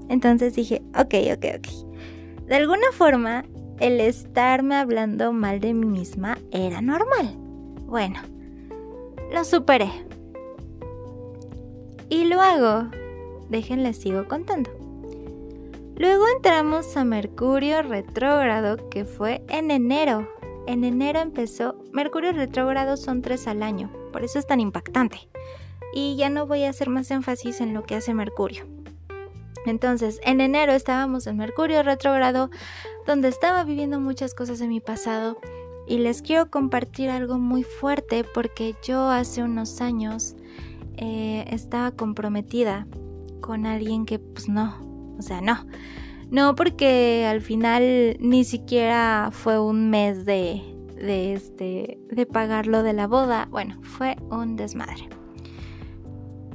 Entonces dije, ok, ok, ok. De alguna forma, el estarme hablando mal de mí misma era normal. Bueno, lo superé. Y luego, déjenles sigo contando. Luego entramos a Mercurio retrógrado que fue en enero. En enero empezó. Mercurio retrógrado son tres al año, por eso es tan impactante. Y ya no voy a hacer más énfasis en lo que hace Mercurio. Entonces, en enero estábamos en Mercurio retrógrado, donde estaba viviendo muchas cosas de mi pasado. Y les quiero compartir algo muy fuerte porque yo hace unos años eh, estaba comprometida con alguien que pues no, o sea, no. No, porque al final ni siquiera fue un mes de, de, este, de pagarlo de la boda. Bueno, fue un desmadre.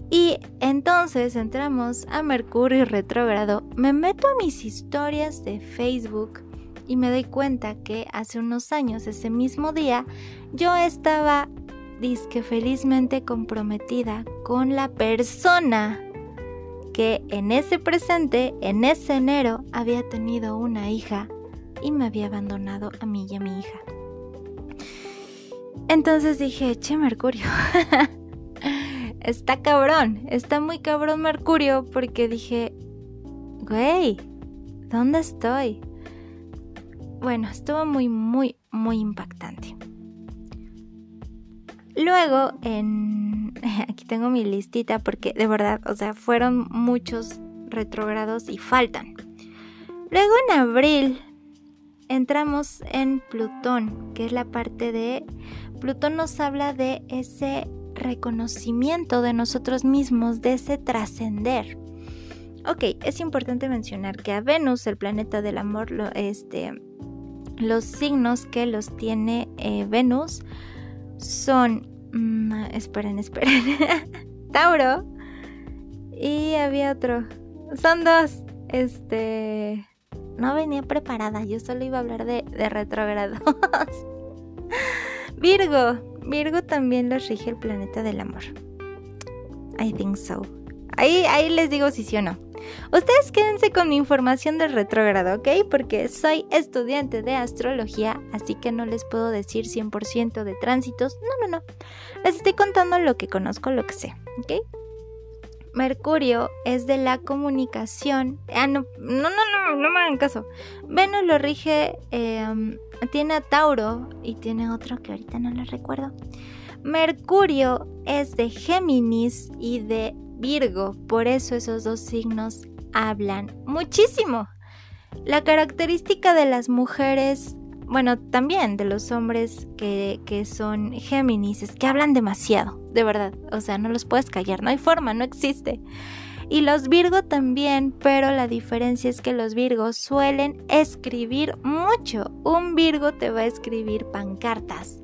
Y entonces entramos a Mercurio retrógrado. Me meto a mis historias de Facebook y me doy cuenta que hace unos años, ese mismo día, yo estaba felizmente comprometida con la persona que en ese presente, en ese enero, había tenido una hija y me había abandonado a mí y a mi hija. Entonces dije, che, Mercurio, está cabrón, está muy cabrón Mercurio porque dije, güey, ¿dónde estoy? Bueno, estuvo muy, muy, muy impactante. Luego, en aquí tengo mi listita porque de verdad, o sea, fueron muchos retrogrados y faltan. Luego en abril entramos en Plutón, que es la parte de... Plutón nos habla de ese reconocimiento de nosotros mismos, de ese trascender. Ok, es importante mencionar que a Venus, el planeta del amor, este, los signos que los tiene eh, Venus son Mm, esperen, esperen. Tauro. Y había otro. Son dos. Este. No venía preparada. Yo solo iba a hablar de, de retrógrados. Virgo. Virgo también los rige el planeta del amor. I think so. Ahí, ahí les digo si sí o no. Ustedes quédense con mi información del retrógrado, ¿ok? Porque soy estudiante de astrología, así que no les puedo decir 100% de tránsitos. No, no, no. Les estoy contando lo que conozco, lo que sé, ¿ok? Mercurio es de la comunicación. Ah, no, no, no, no, no me hagan caso. Venus lo rige, em, tiene a Tauro y tiene otro que ahorita no lo recuerdo. Mercurio es de Géminis y de Virgo. Por eso esos dos signos hablan muchísimo. La característica de las mujeres, bueno, también de los hombres que, que son Géminis, es que hablan demasiado, de verdad. O sea, no los puedes callar, no hay forma, no existe. Y los Virgo también, pero la diferencia es que los Virgos suelen escribir mucho. Un Virgo te va a escribir pancartas.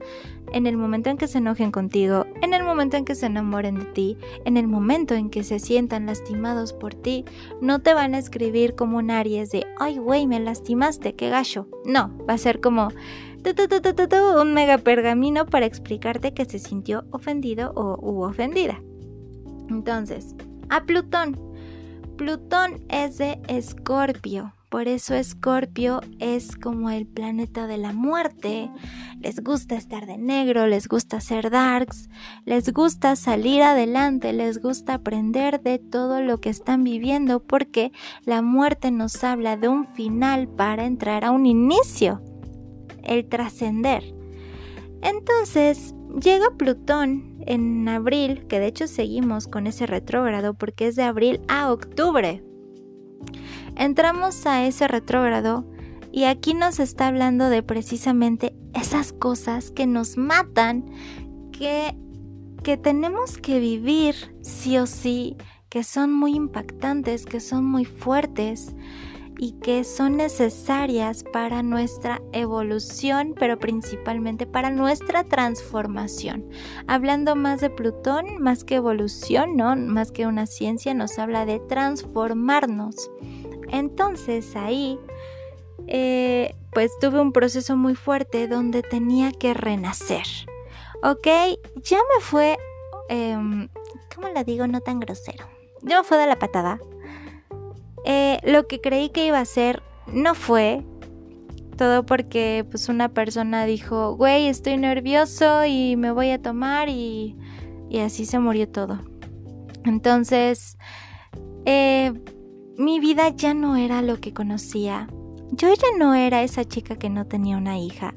En el momento en que se enojen contigo, en el momento en que se enamoren de ti, en el momento en que se sientan lastimados por ti, no te van a escribir como un Aries de, ay güey, me lastimaste, qué gacho. No, va a ser como un mega pergamino para explicarte que se sintió ofendido o u ofendida. Entonces, a Plutón. Plutón es de Escorpio. Por eso Escorpio es como el planeta de la muerte. Les gusta estar de negro, les gusta ser darks, les gusta salir adelante, les gusta aprender de todo lo que están viviendo porque la muerte nos habla de un final para entrar a un inicio, el trascender. Entonces, llega Plutón en abril, que de hecho seguimos con ese retrógrado porque es de abril a octubre. Entramos a ese retrógrado y aquí nos está hablando de precisamente esas cosas que nos matan, que, que tenemos que vivir sí o sí, que son muy impactantes, que son muy fuertes y que son necesarias para nuestra evolución, pero principalmente para nuestra transformación. Hablando más de Plutón, más que evolución, ¿no? Más que una ciencia, nos habla de transformarnos. Entonces ahí, eh, pues tuve un proceso muy fuerte donde tenía que renacer. ¿Ok? Ya me fue, em, ¿cómo la digo? No tan grosero. Ya me fue de la patada eh, lo que creí que iba a ser no fue. Todo porque pues una persona dijo, güey, estoy nervioso y me voy a tomar y, y así se murió todo. Entonces, eh, mi vida ya no era lo que conocía. Yo ya no era esa chica que no tenía una hija.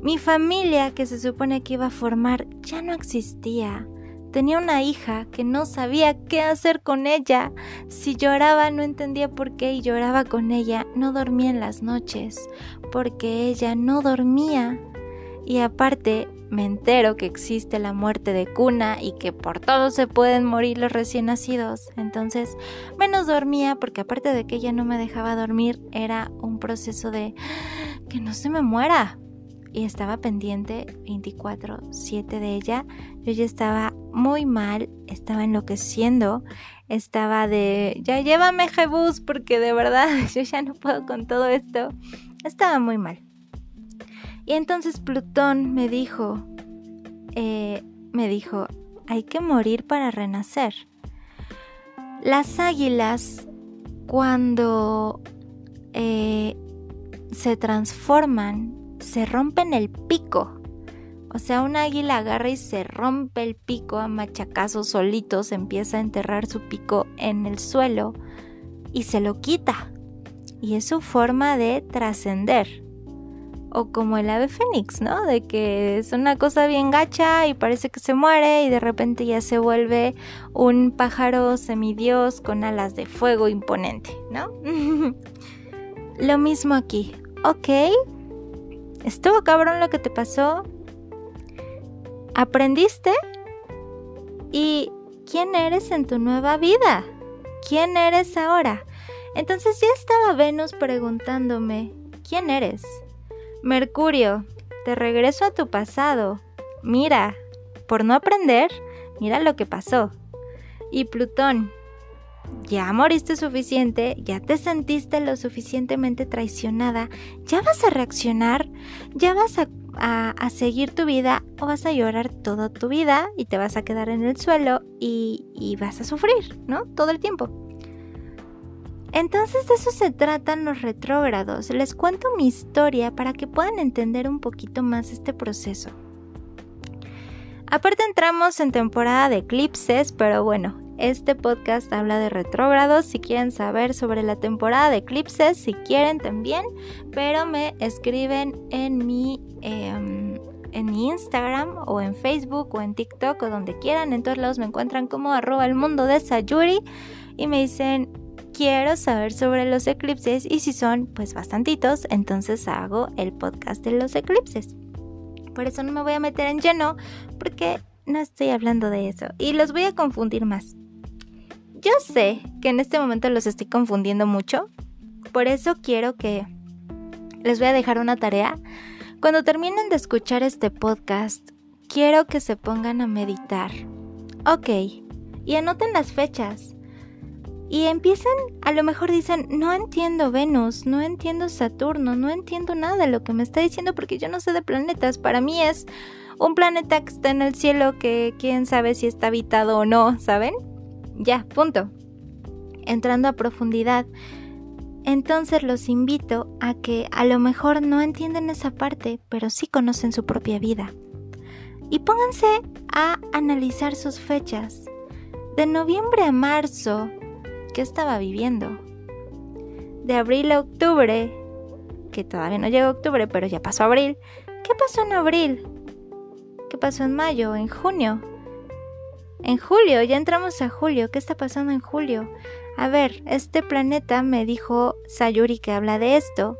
Mi familia que se supone que iba a formar ya no existía. Tenía una hija que no sabía qué hacer con ella. Si lloraba no entendía por qué y lloraba con ella. No dormía en las noches porque ella no dormía. Y aparte me entero que existe la muerte de cuna y que por todo se pueden morir los recién nacidos. Entonces menos dormía porque aparte de que ella no me dejaba dormir era un proceso de que no se me muera y estaba pendiente 24/7 de ella. Yo ya estaba muy mal, estaba enloqueciendo, estaba de, ya llévame Jebus porque de verdad yo ya no puedo con todo esto. Estaba muy mal. Y entonces Plutón me dijo, eh, me dijo, hay que morir para renacer. Las águilas, cuando eh, se transforman se rompen el pico. O sea, un águila agarra y se rompe el pico a machacazos solitos, empieza a enterrar su pico en el suelo y se lo quita. Y es su forma de trascender. O como el ave fénix, ¿no? De que es una cosa bien gacha y parece que se muere y de repente ya se vuelve un pájaro semidios con alas de fuego imponente, ¿no? lo mismo aquí. Ok, ¿Estuvo cabrón lo que te pasó? ¿Aprendiste? ¿Y quién eres en tu nueva vida? ¿Quién eres ahora? Entonces ya estaba Venus preguntándome, ¿quién eres? Mercurio, te regreso a tu pasado. Mira, por no aprender, mira lo que pasó. Y Plutón, ya moriste suficiente, ya te sentiste lo suficientemente traicionada, ya vas a reaccionar, ya vas a, seguir tu vida o vas a llorar toda tu vida y te vas a quedar en el suelo y, y vas a sufrir, ¿no? Todo el tiempo. Entonces de eso se tratan los retrógrados. Les cuento mi historia para que puedan entender un poquito más este proceso. Aparte entramos en temporada de eclipses, pero bueno, este podcast habla de retrógrados. Si quieren saber sobre la temporada de eclipses, si quieren también, pero me escriben en mi, em, en Instagram o en Facebook o en TikTok o donde quieran. En todos lados me encuentran como arroba el mundo de Sayuri y me dicen quiero saber sobre los eclipses y si son pues bastantitos, entonces hago el podcast de los eclipses. Por eso no me voy a meter en lleno porque no estoy hablando de eso y los voy a confundir más. Yo sé que en este momento los estoy confundiendo mucho, por eso quiero que les voy a dejar una tarea. Cuando terminen de escuchar este podcast, quiero que se pongan a meditar. Ok, y anoten las fechas. Y empiecen, a lo mejor dicen, no entiendo Venus, no entiendo Saturno, no entiendo nada de lo que me está diciendo porque yo no sé de planetas. Para mí es un planeta que está en el cielo que quién sabe si está habitado o no, ¿saben? Ya, punto. Entrando a profundidad. Entonces los invito a que a lo mejor no entienden esa parte, pero sí conocen su propia vida. Y pónganse a analizar sus fechas. De noviembre a marzo, ¿qué estaba viviendo? De abril a octubre, que todavía no llegó octubre, pero ya pasó abril. ¿Qué pasó en abril? ¿Qué pasó en mayo? ¿En junio? En julio, ya entramos a julio. ¿Qué está pasando en julio? A ver, este planeta me dijo Sayuri que habla de esto.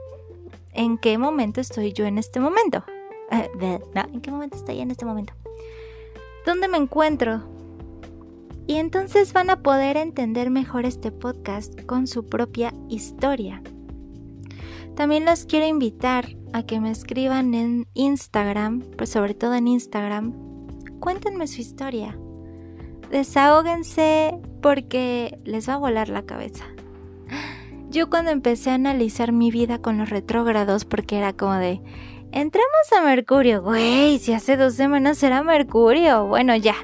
¿En qué momento estoy yo en este momento? Eh, ¿En qué momento estoy en este momento? ¿Dónde me encuentro? Y entonces van a poder entender mejor este podcast con su propia historia. También los quiero invitar a que me escriban en Instagram, pues sobre todo en Instagram. Cuéntenme su historia desahóguense porque les va a volar la cabeza. Yo cuando empecé a analizar mi vida con los retrógrados, porque era como de, entramos a Mercurio, güey, si hace dos semanas era Mercurio, bueno ya,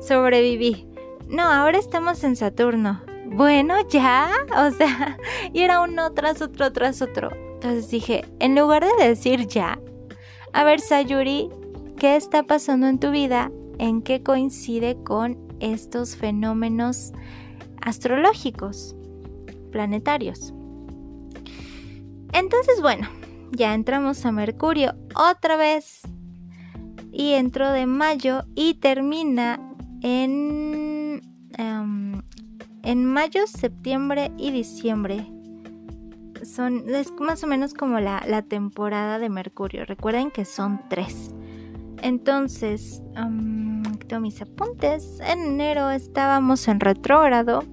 sobreviví. No, ahora estamos en Saturno. Bueno, ya, o sea, y era uno tras otro, tras otro. Entonces dije, en lugar de decir ya, a ver, Sayuri, ¿qué está pasando en tu vida? ¿En qué coincide con estos fenómenos astrológicos, planetarios. Entonces, bueno, ya entramos a Mercurio otra vez y entró de mayo y termina en, em, en mayo, septiembre y diciembre. Son, es más o menos como la, temporada de Mercurio. Recuerden que son tres. Entonces, um, mis apuntes. En enero estábamos en retrógrado.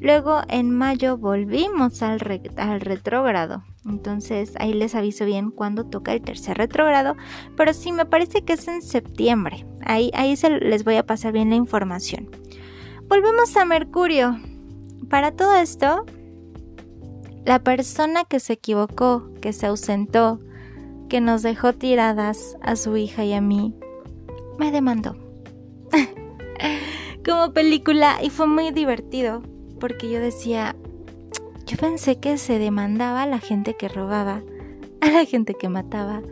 Luego en mayo volvimos al, al retrógrado. Entonces ahí les aviso bien cuando toca el tercer retrógrado. Pero sí, me parece que es en septiembre. Ahí, ahí se les voy a pasar bien la información. Volvemos a Mercurio. Para todo esto, la persona que se equivocó, que se ausentó, que nos dejó tiradas a su hija y a mí, me demandó. Como película y fue muy divertido porque yo decía, yo pensé que se demandaba a la gente que robaba, a la gente que mataba,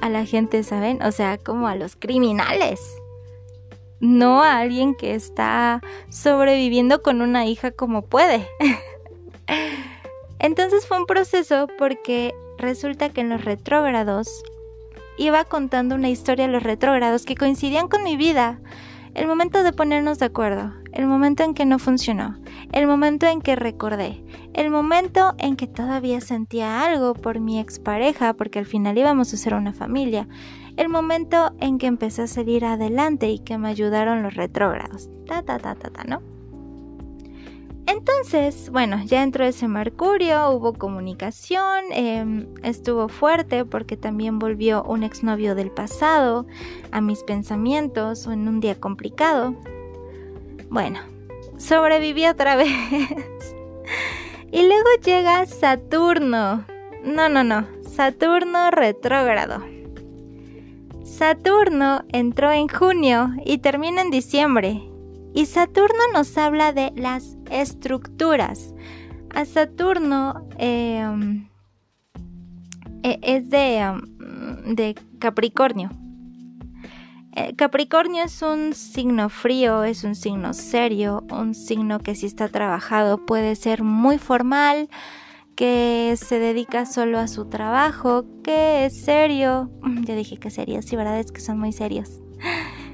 a la gente, ¿saben? O sea, como a los criminales. No a alguien que está sobreviviendo con una hija como puede. Entonces fue un proceso porque resulta que en los retrógrados iba contando una historia de los retrógrados que coincidían con mi vida. El momento de ponernos de acuerdo, el momento en que no funcionó, el momento en que recordé, el momento en que todavía sentía algo por mi expareja porque al final íbamos a ser una familia, el momento en que empecé a salir adelante y que me ayudaron los retrógrados. Ta ta ta ta ta, ¿no? Entonces, bueno, ya entró ese Mercurio, hubo comunicación, em, estuvo fuerte porque también volvió un exnovio del pasado a mis pensamientos en un día complicado. Bueno, sobreviví otra vez. y luego llega Saturno. No, no, no, Saturno retrógrado. Saturno entró en junio y termina en diciembre. Y Saturno nos habla de las estructuras. A Saturno em, e, es de, em, de Capricornio. Eh, Capricornio es un signo frío, es un signo serio, un signo que si está trabajado puede ser muy formal, que se dedica solo a su trabajo, que es serio. Mm, ya dije que serios, sí, verdad es que son muy serios.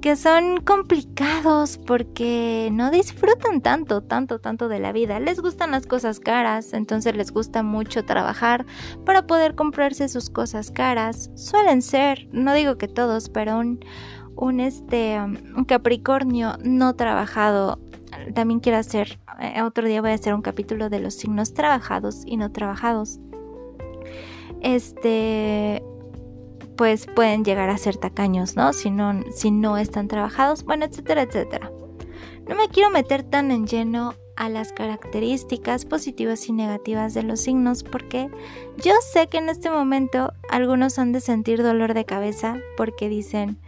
Que son complicados porque no disfrutan tanto, tanto, tanto de la vida. Les gustan las cosas caras, entonces les gusta mucho trabajar para poder comprarse sus cosas caras. Suelen ser, no digo que todos, pero un, un este un Capricornio no trabajado también quiero hacer, eh, otro día voy a hacer un capítulo de los signos trabajados y no trabajados. Este, pues pueden llegar a ser tacaños, ¿no? Si no, si no están trabajados, bueno, etcétera, etcétera. No me quiero meter tan en lleno a las características positivas y negativas de los signos porque yo sé que en este momento algunos han de sentir dolor de cabeza porque dicen,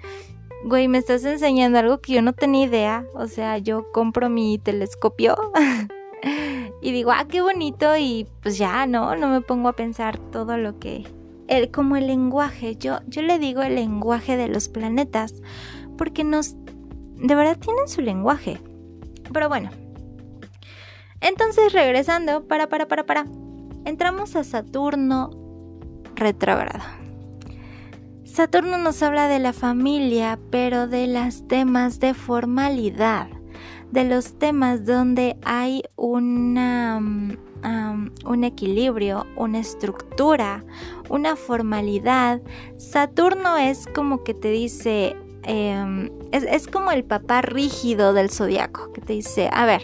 güey, me estás enseñando algo que yo no tenía idea. O sea, yo compro mi telescopio y digo, ah, qué bonito y pues ya, ¿no? No me pongo a pensar todo lo que... El, como el lenguaje, yo, yo le digo el lenguaje de los planetas, porque nos... De verdad tienen su lenguaje. Pero bueno. Entonces, regresando, para, para, para, para. Entramos a Saturno retrógrado. Saturno nos habla de la familia, pero de los temas de formalidad, de los temas donde hay una, mm, un equilibrio, una estructura, una formalidad. Saturno es como que te dice, em, es, es, como el papá rígido del zodiaco, que te dice, a ver,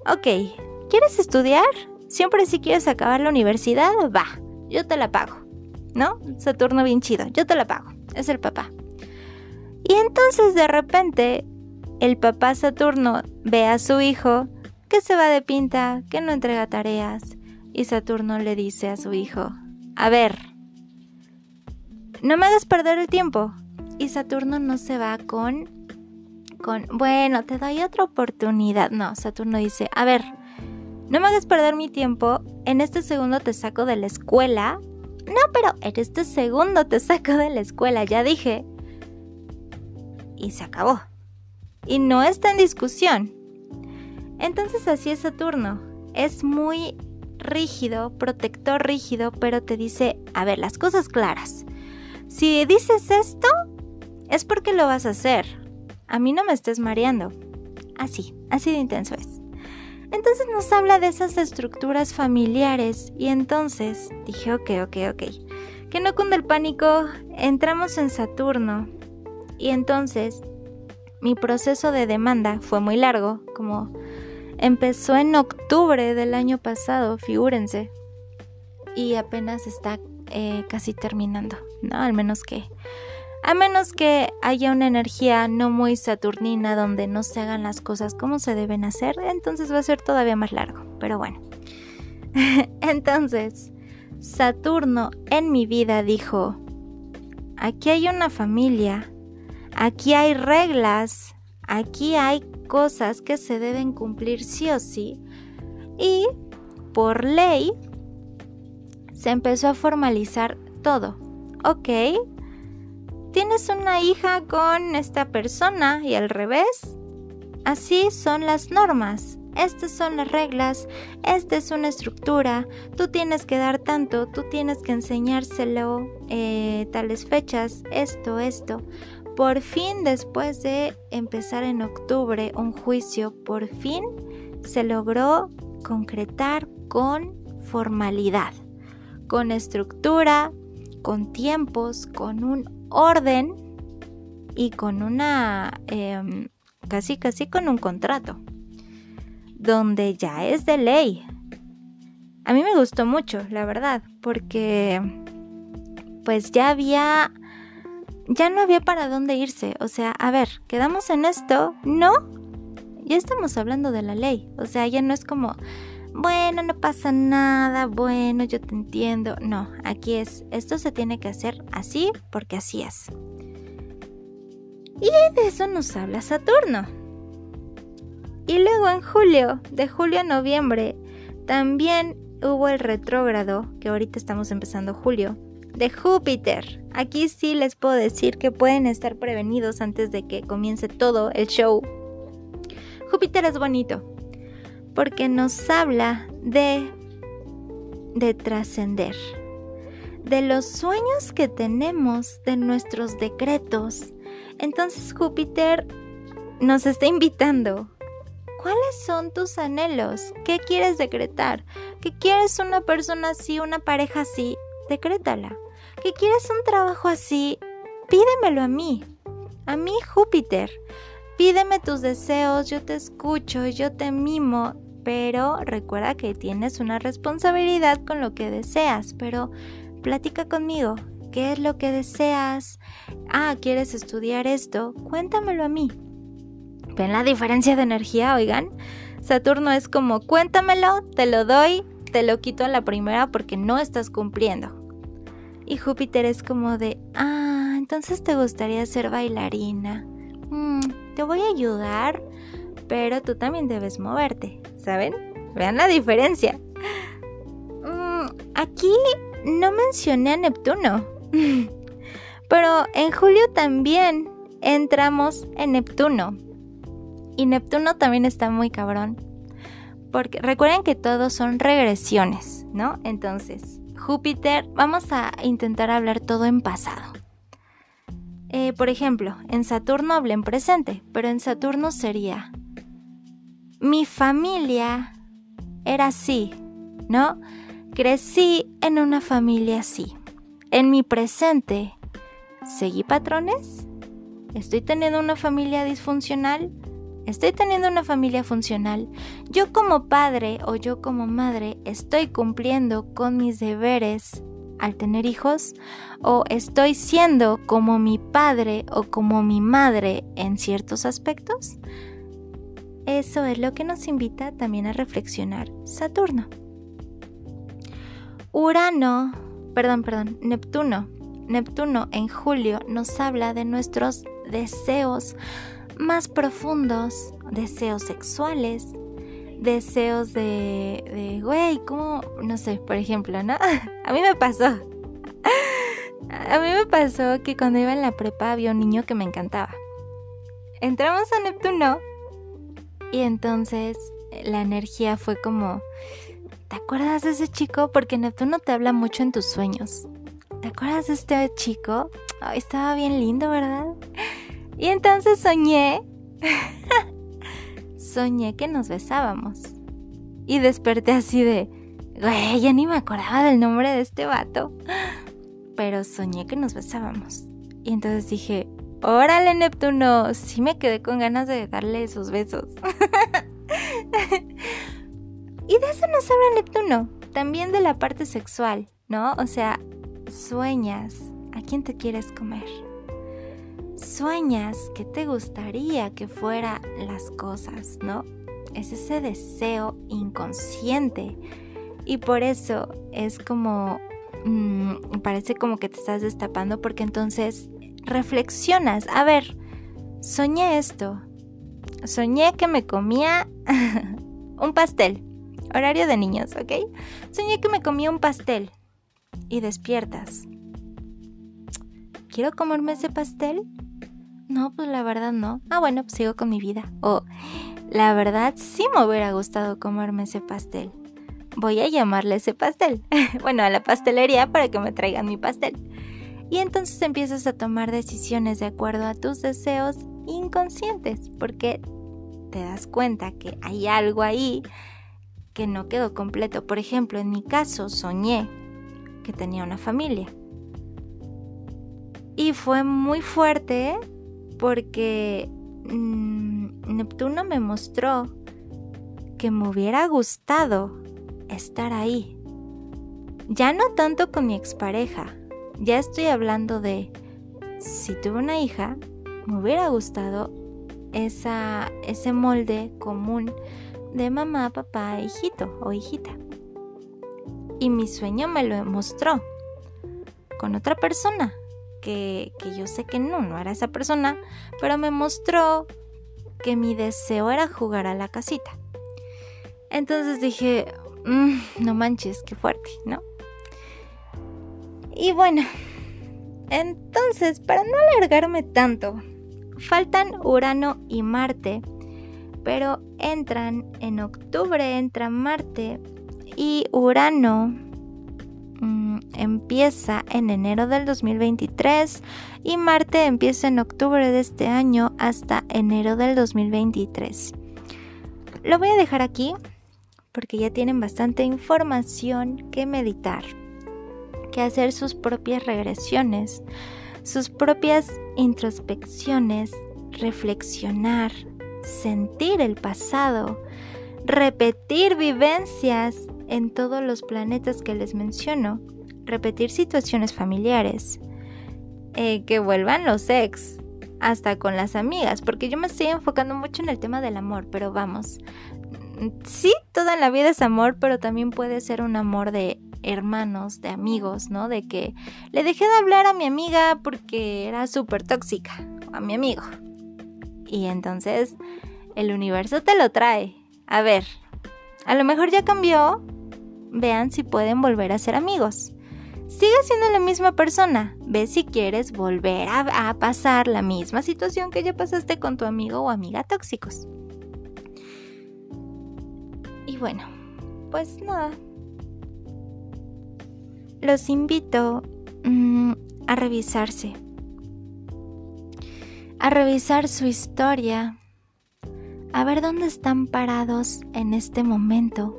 ok, ¿quieres estudiar? Siempre si quieres acabar la universidad, va, yo te la pago. ¿No? Saturno bien chido, yo te la pago, es el papá. Y entonces de repente el papá Saturno ve a su hijo que se va de pinta, que no entrega tareas, y Saturno le dice a su hijo, a ver, no me hagas perder el tiempo. Y Saturno no se va con, con, bueno, te doy otra oportunidad. No, Saturno dice, a ver, no me hagas perder mi tiempo, en este segundo te saco de la escuela no, pero en este segundo te saco de la escuela, ya dije. Y se acabó. Y no está en discusión. Entonces así es Saturno. Es muy rígido, protector rígido, pero te dice, a ver, las cosas claras. Si dices esto, es porque lo vas a hacer. A mí no me estés mareando. Así, así de intenso es. Entonces nos habla de esas estructuras familiares y entonces dije, ok, ok, ok. Que no cunde el pánico, entramos en Saturno y entonces mi proceso de demanda fue muy largo, como empezó en octubre del año pasado, figúrense, y apenas está eh, casi terminando, ¿no? Al menos que a menos que haya una energía no muy saturnina donde no se hagan las cosas como se deben hacer, entonces va a ser todavía más largo. Pero bueno. entonces, Saturno en mi vida dijo, aquí hay una familia, aquí hay reglas, aquí hay cosas que se deben cumplir sí o sí. Y por ley se empezó a formalizar todo. Ok, tienes una hija con esta persona y al revés. Así son las normas. Estas son las reglas, esta es una estructura, tú tienes que dar tanto, tú tienes que enseñárselo eh, tales fechas, esto, esto. Por fin, después de empezar en octubre un juicio, por fin se logró concretar con formalidad, con estructura, con tiempos, con un orden y con una, em, casi casi con un contrato, donde ya es de ley. A mí me gustó mucho, la verdad, porque pues ya había, ya no había para dónde irse. O sea, a ver, quedamos en esto, no, ya estamos hablando de la ley. O sea, ya no es como, bueno, no pasa nada, bueno, yo te entiendo. No, aquí es, esto se tiene que hacer así porque así es. Y de eso nos habla Saturno. Y luego en julio, de julio a noviembre, también hubo el retrógrado, que ahorita estamos empezando julio, de Júpiter. Aquí sí les puedo decir que pueden estar prevenidos antes de que comience todo el show. Júpiter es bonito, porque nos habla de de trascender, de los sueños que tenemos, de nuestros decretos. Entonces Júpiter nos está invitando. ¿Cuáles son tus anhelos? ¿Qué quieres decretar? ¿Qué quieres una persona así, una pareja así? Decrétala. ¿Qué quieres un trabajo así? Pídemelo a mí. A mí, Júpiter. Pídeme tus deseos, yo te escucho, yo te mimo, pero recuerda que tienes una responsabilidad con lo que deseas, pero platica conmigo. ¿Qué es lo que deseas? Ah, ¿quieres estudiar esto? Cuéntamelo a mí. ¿Ven la diferencia de energía, oigan? Saturno es como, cuéntamelo, te lo doy, te lo quito a la primera porque no estás cumpliendo. Y Júpiter es como de, ah, entonces te gustaría ser bailarina. Mm, te voy a ayudar, pero tú también debes moverte, ¿saben? Vean la diferencia. Mm, aquí no mencioné a Neptuno, pero en julio también entramos en Neptuno. Y Neptuno también está muy cabrón. Porque recuerden que todos son regresiones, ¿no? Entonces, Júpiter, vamos a intentar hablar todo en pasado. Eh, por ejemplo, en Saturno hablé en presente, pero en Saturno sería, mi familia era así, ¿no? Crecí en una familia así. En mi presente, ¿seguí patrones? ¿Estoy teniendo una familia disfuncional? ¿Estoy teniendo una familia funcional? ¿Yo como padre o yo como madre estoy cumpliendo con mis deberes al tener hijos o estoy siendo como mi padre o como mi madre en ciertos aspectos? Eso es lo que nos invita también a reflexionar Saturno. Urano, perdón, perdón, Neptuno. Neptuno en julio nos habla de nuestros deseos más profundos, deseos sexuales, deseos de, de, güey, ¿cómo? No sé, por ejemplo, ¿no? A mí me pasó. A mí me pasó que cuando iba en la prepa había un niño que me encantaba. Entramos a Neptuno y entonces la energía fue como, ¿te acuerdas de ese chico? Porque Neptuno te habla mucho en tus sueños. ¿Te acuerdas de este chico? estaba bien lindo, ¿verdad? Y entonces soñé soñé que nos besábamos. Y desperté así de, güey, ya ni me acordaba del nombre de este vato. Pero soñé que nos besábamos. Y entonces dije, órale Neptuno, sí me quedé con ganas de darle esos besos. y de eso nos habla Neptuno, también de la parte sexual, ¿no? O sea, sueñas a quién te quieres comer sueñas que te gustaría que fueran las cosas, ¿no? Es ese deseo inconsciente. Y por eso es como, mm, parece como que te estás destapando porque entonces reflexionas, a ver, soñé esto, soñé que me comía un pastel, horario de niños, ¿ok? Soñé que me comía un pastel y despiertas. ¿Quiero comerme ese pastel? No, pues la verdad no. Ah, bueno, pues sigo con mi vida. O, la verdad sí me hubiera gustado comerme ese pastel. Voy a llamarle ese pastel. bueno, a la pastelería para que me traigan mi pastel. Y entonces empiezas a tomar decisiones de acuerdo a tus deseos inconscientes, porque te das cuenta que hay algo ahí que no quedó completo. Por ejemplo, en mi caso soñé que tenía una familia. Y fue muy fuerte porque mm, Neptuno me mostró que me hubiera gustado estar ahí. Ya no tanto con mi expareja, ya estoy hablando de si tuve una hija, me hubiera gustado esa, ese molde común de mamá, papá, hijito o hijita. Y mi sueño me lo mostró con otra persona, que, yo sé que no, no era esa persona, pero me mostró que mi deseo era jugar a la casita. Entonces dije, mm, no manches, qué fuerte, ¿no? Y bueno, entonces, para no alargarme tanto, faltan Urano y Marte, pero entran en octubre, entra Marte y Urano mm, empieza en enero del 2023 y Marte empieza en octubre de este año hasta enero del 2023. Lo voy a dejar aquí porque ya tienen bastante información que meditar, que hacer sus propias regresiones, sus propias introspecciones, reflexionar, sentir el pasado, repetir vivencias en todos los planetas que les menciono, repetir situaciones familiares, eh, que vuelvan los ex, hasta con las amigas, porque yo me estoy enfocando mucho en el tema del amor, pero vamos, sí, toda la vida es amor, pero también puede ser un amor de hermanos, de amigos, ¿no? De que le dejé de hablar a mi amiga porque era súper tóxica, a mi amigo. Y entonces el universo te lo trae. A ver, a lo mejor ya cambió. Vean si pueden volver a ser amigos. Sigue siendo la misma persona. Ve si quieres volver a, pasar la misma situación que ya pasaste con tu amigo o amiga tóxicos. Y bueno, pues nada. Los invito mm, a revisarse. A revisar su historia. A ver dónde están parados en este momento.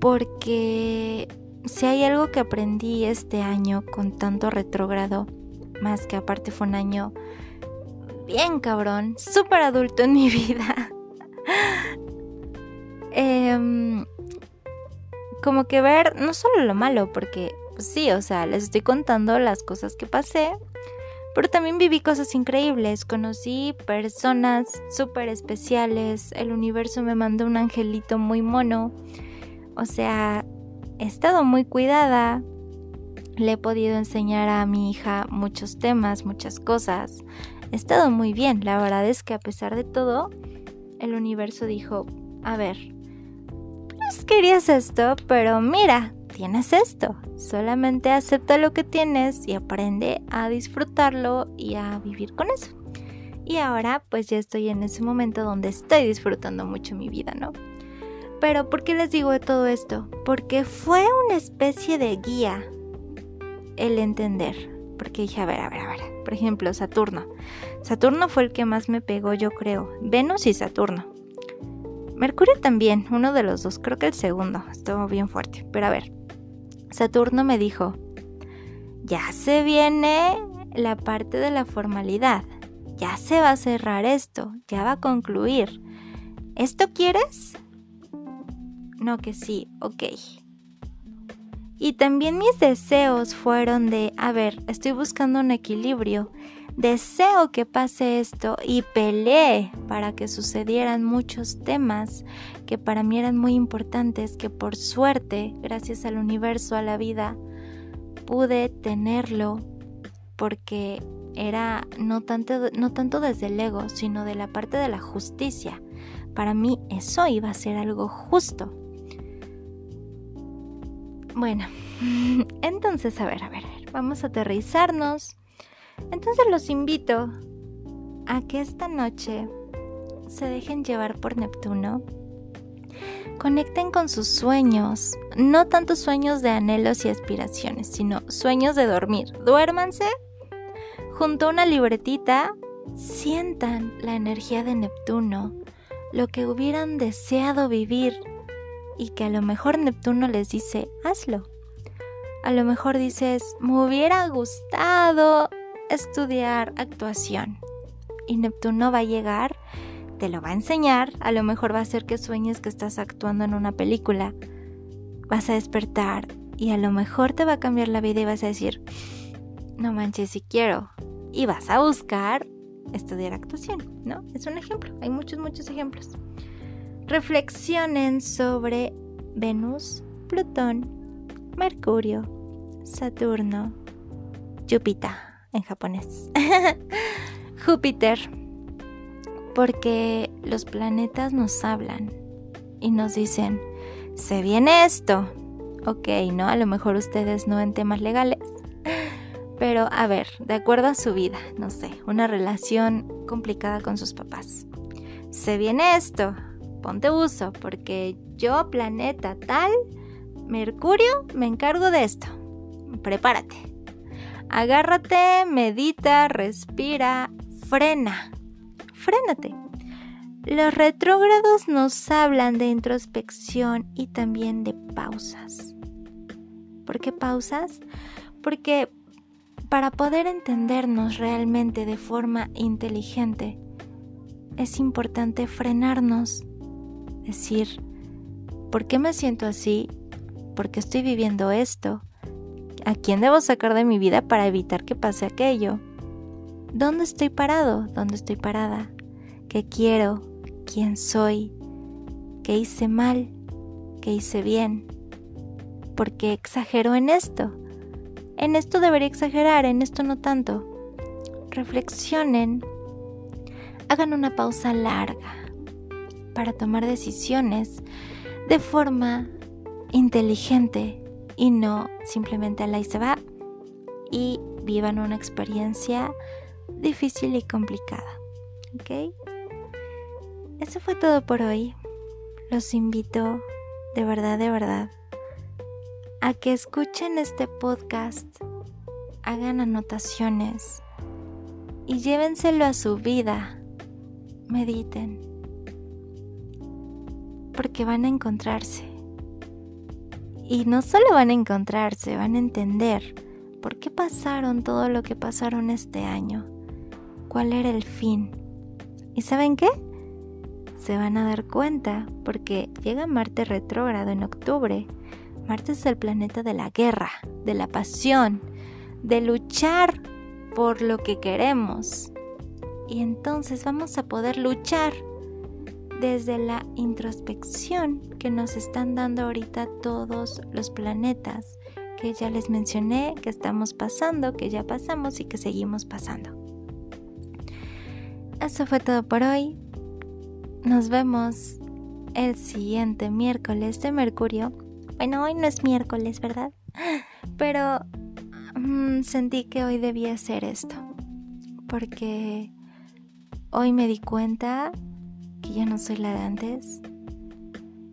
Porque si hay algo que aprendí este año con tanto retrógrado, más que aparte fue un año bien cabrón, súper adulto en mi vida. Como que ver no solo lo malo, porque pues sí, o sea, les estoy contando las cosas que pasé, pero también viví cosas increíbles, conocí personas súper especiales, el universo me mandó un angelito muy mono, o sea, he estado muy cuidada, le he podido enseñar a mi hija muchos temas, muchas cosas. He estado muy bien. La verdad es que a pesar de todo, el universo dijo, a ver, querías esto, pero mira, tienes esto. Solamente acepta lo que tienes y aprende a disfrutarlo y a vivir con eso. Y ahora pues ya estoy en ese momento donde estoy disfrutando mucho mi vida, ¿no? Pero ¿por qué les digo todo esto? Porque fue una especie de guía el entender. Porque dije, a ver, a ver, a ver. Por ejemplo, Saturno. Saturno fue el que más me pegó, yo creo. Venus y Saturno. Mercurio también, uno de los dos. Creo que el segundo. Estuvo bien fuerte. Pero a ver. Saturno me dijo, ya se viene la parte de la formalidad. Ya se va a cerrar esto. Ya va a concluir. ¿Esto quieres? no que sí, ok. Y también mis deseos fueron de, a ver, estoy buscando un equilibrio. Deseo que pase esto y peleé para que sucedieran muchos temas que para mí eran muy importantes, que por suerte, gracias al universo, a la vida, pude tenerlo porque era no tanto, no tanto desde el ego, sino de la parte de la justicia. Para mí eso iba a ser algo justo. Bueno, entonces, a ver, a ver, vamos a aterrizarnos. Entonces los invito a que esta noche se dejen llevar por Neptuno. Conecten con sus sueños, no tanto sueños de anhelos y aspiraciones, sino sueños de dormir. Duérmanse junto a una libretita, sientan la energía de Neptuno, lo que hubieran deseado vivir y que a lo mejor Neptuno les dice, hazlo. A lo mejor dices, me hubiera gustado estudiar actuación. Y Neptuno va a llegar, te lo va a enseñar, a lo mejor va a ser que sueñes que estás actuando en una película. Vas a despertar y a lo mejor te va a cambiar la vida y vas a decir, no manches si quiero. Y vas a buscar estudiar actuación, ¿no? Es un ejemplo, hay muchos, muchos ejemplos reflexionen sobre Venus, Plutón, Mercurio, Saturno, Júpiter en japonés, Júpiter, porque los planetas nos hablan y nos dicen, se viene esto, ok, ¿no? A lo mejor ustedes no en temas legales, pero a ver, de acuerdo a su vida, no sé, una relación complicada con sus papás. Se viene esto, ponte uso, porque yo, planeta tal, Mercurio, me encargo de esto. Prepárate. Agárrate, medita, respira, frena. Frénate. Los retrógrados nos hablan de introspección y también de pausas. ¿Por qué pausas? Porque para poder entendernos realmente de forma inteligente, es importante frenarnos, decir, ¿por qué me siento así? ¿Por qué estoy viviendo esto? ¿A quién debo sacar de mi vida para evitar que pase aquello? ¿Dónde estoy parado? ¿Dónde estoy parada? ¿Qué quiero? ¿Quién soy? ¿Qué hice mal? ¿Qué hice bien? ¿Por qué exagero en esto? En esto debería exagerar, en esto no tanto. Reflexionen, hagan una pausa larga para tomar decisiones de forma inteligente y no simplemente a la y se va y vivan una experiencia difícil y complicada. ¿Ok? Eso fue todo por hoy. Los invito de verdad, de verdad a que escuchen este podcast, hagan anotaciones y llévenselo a su vida. Mediten. Porque van a encontrarse. Y no solo van a encontrarse, van a entender por qué pasaron todo lo que pasaron este año. ¿Cuál era el fin? ¿Y saben qué? Se van a dar cuenta porque llega Marte retrógrado en octubre Marte es el planeta de la guerra, de la pasión, de luchar por lo que queremos. Y entonces vamos a poder luchar desde la introspección que nos están dando ahorita todos los planetas que ya les mencioné, que estamos pasando, que ya pasamos y que seguimos pasando. Eso fue todo por hoy. Nos vemos el siguiente miércoles de Mercurio bueno, hoy no es miércoles, ¿verdad? Pero mm, sentí que hoy debía hacer esto. Porque hoy me di cuenta que ya no soy la de antes.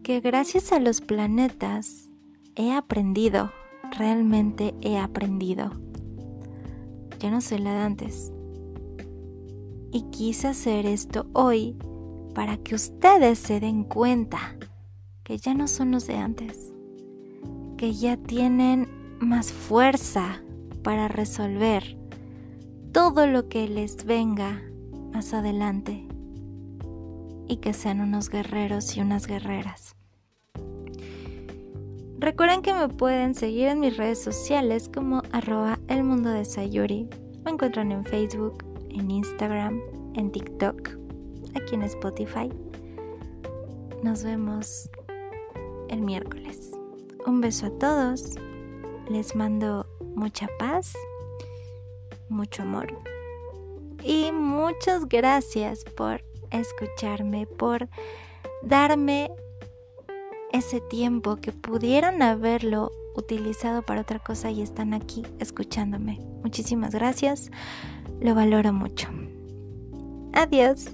Que gracias a los planetas he aprendido, realmente he aprendido. Ya no soy la de antes. Y quise hacer esto hoy para que ustedes se den cuenta que ya no son los de antes que ya tienen más fuerza para resolver todo lo que les venga más adelante y que sean unos guerreros y unas guerreras. Recuerden que me pueden seguir en mis redes sociales como arroba el mundo de Sayuri. Me encuentran en Facebook, en Instagram, en TikTok, aquí en Spotify. Nos vemos el miércoles. Un beso a todos. Les mando mucha paz, mucho amor. Y muchas gracias por escucharme, por darme ese tiempo que pudieron haberlo utilizado para otra cosa y están aquí escuchándome. Muchísimas gracias, lo valoro mucho. Adiós.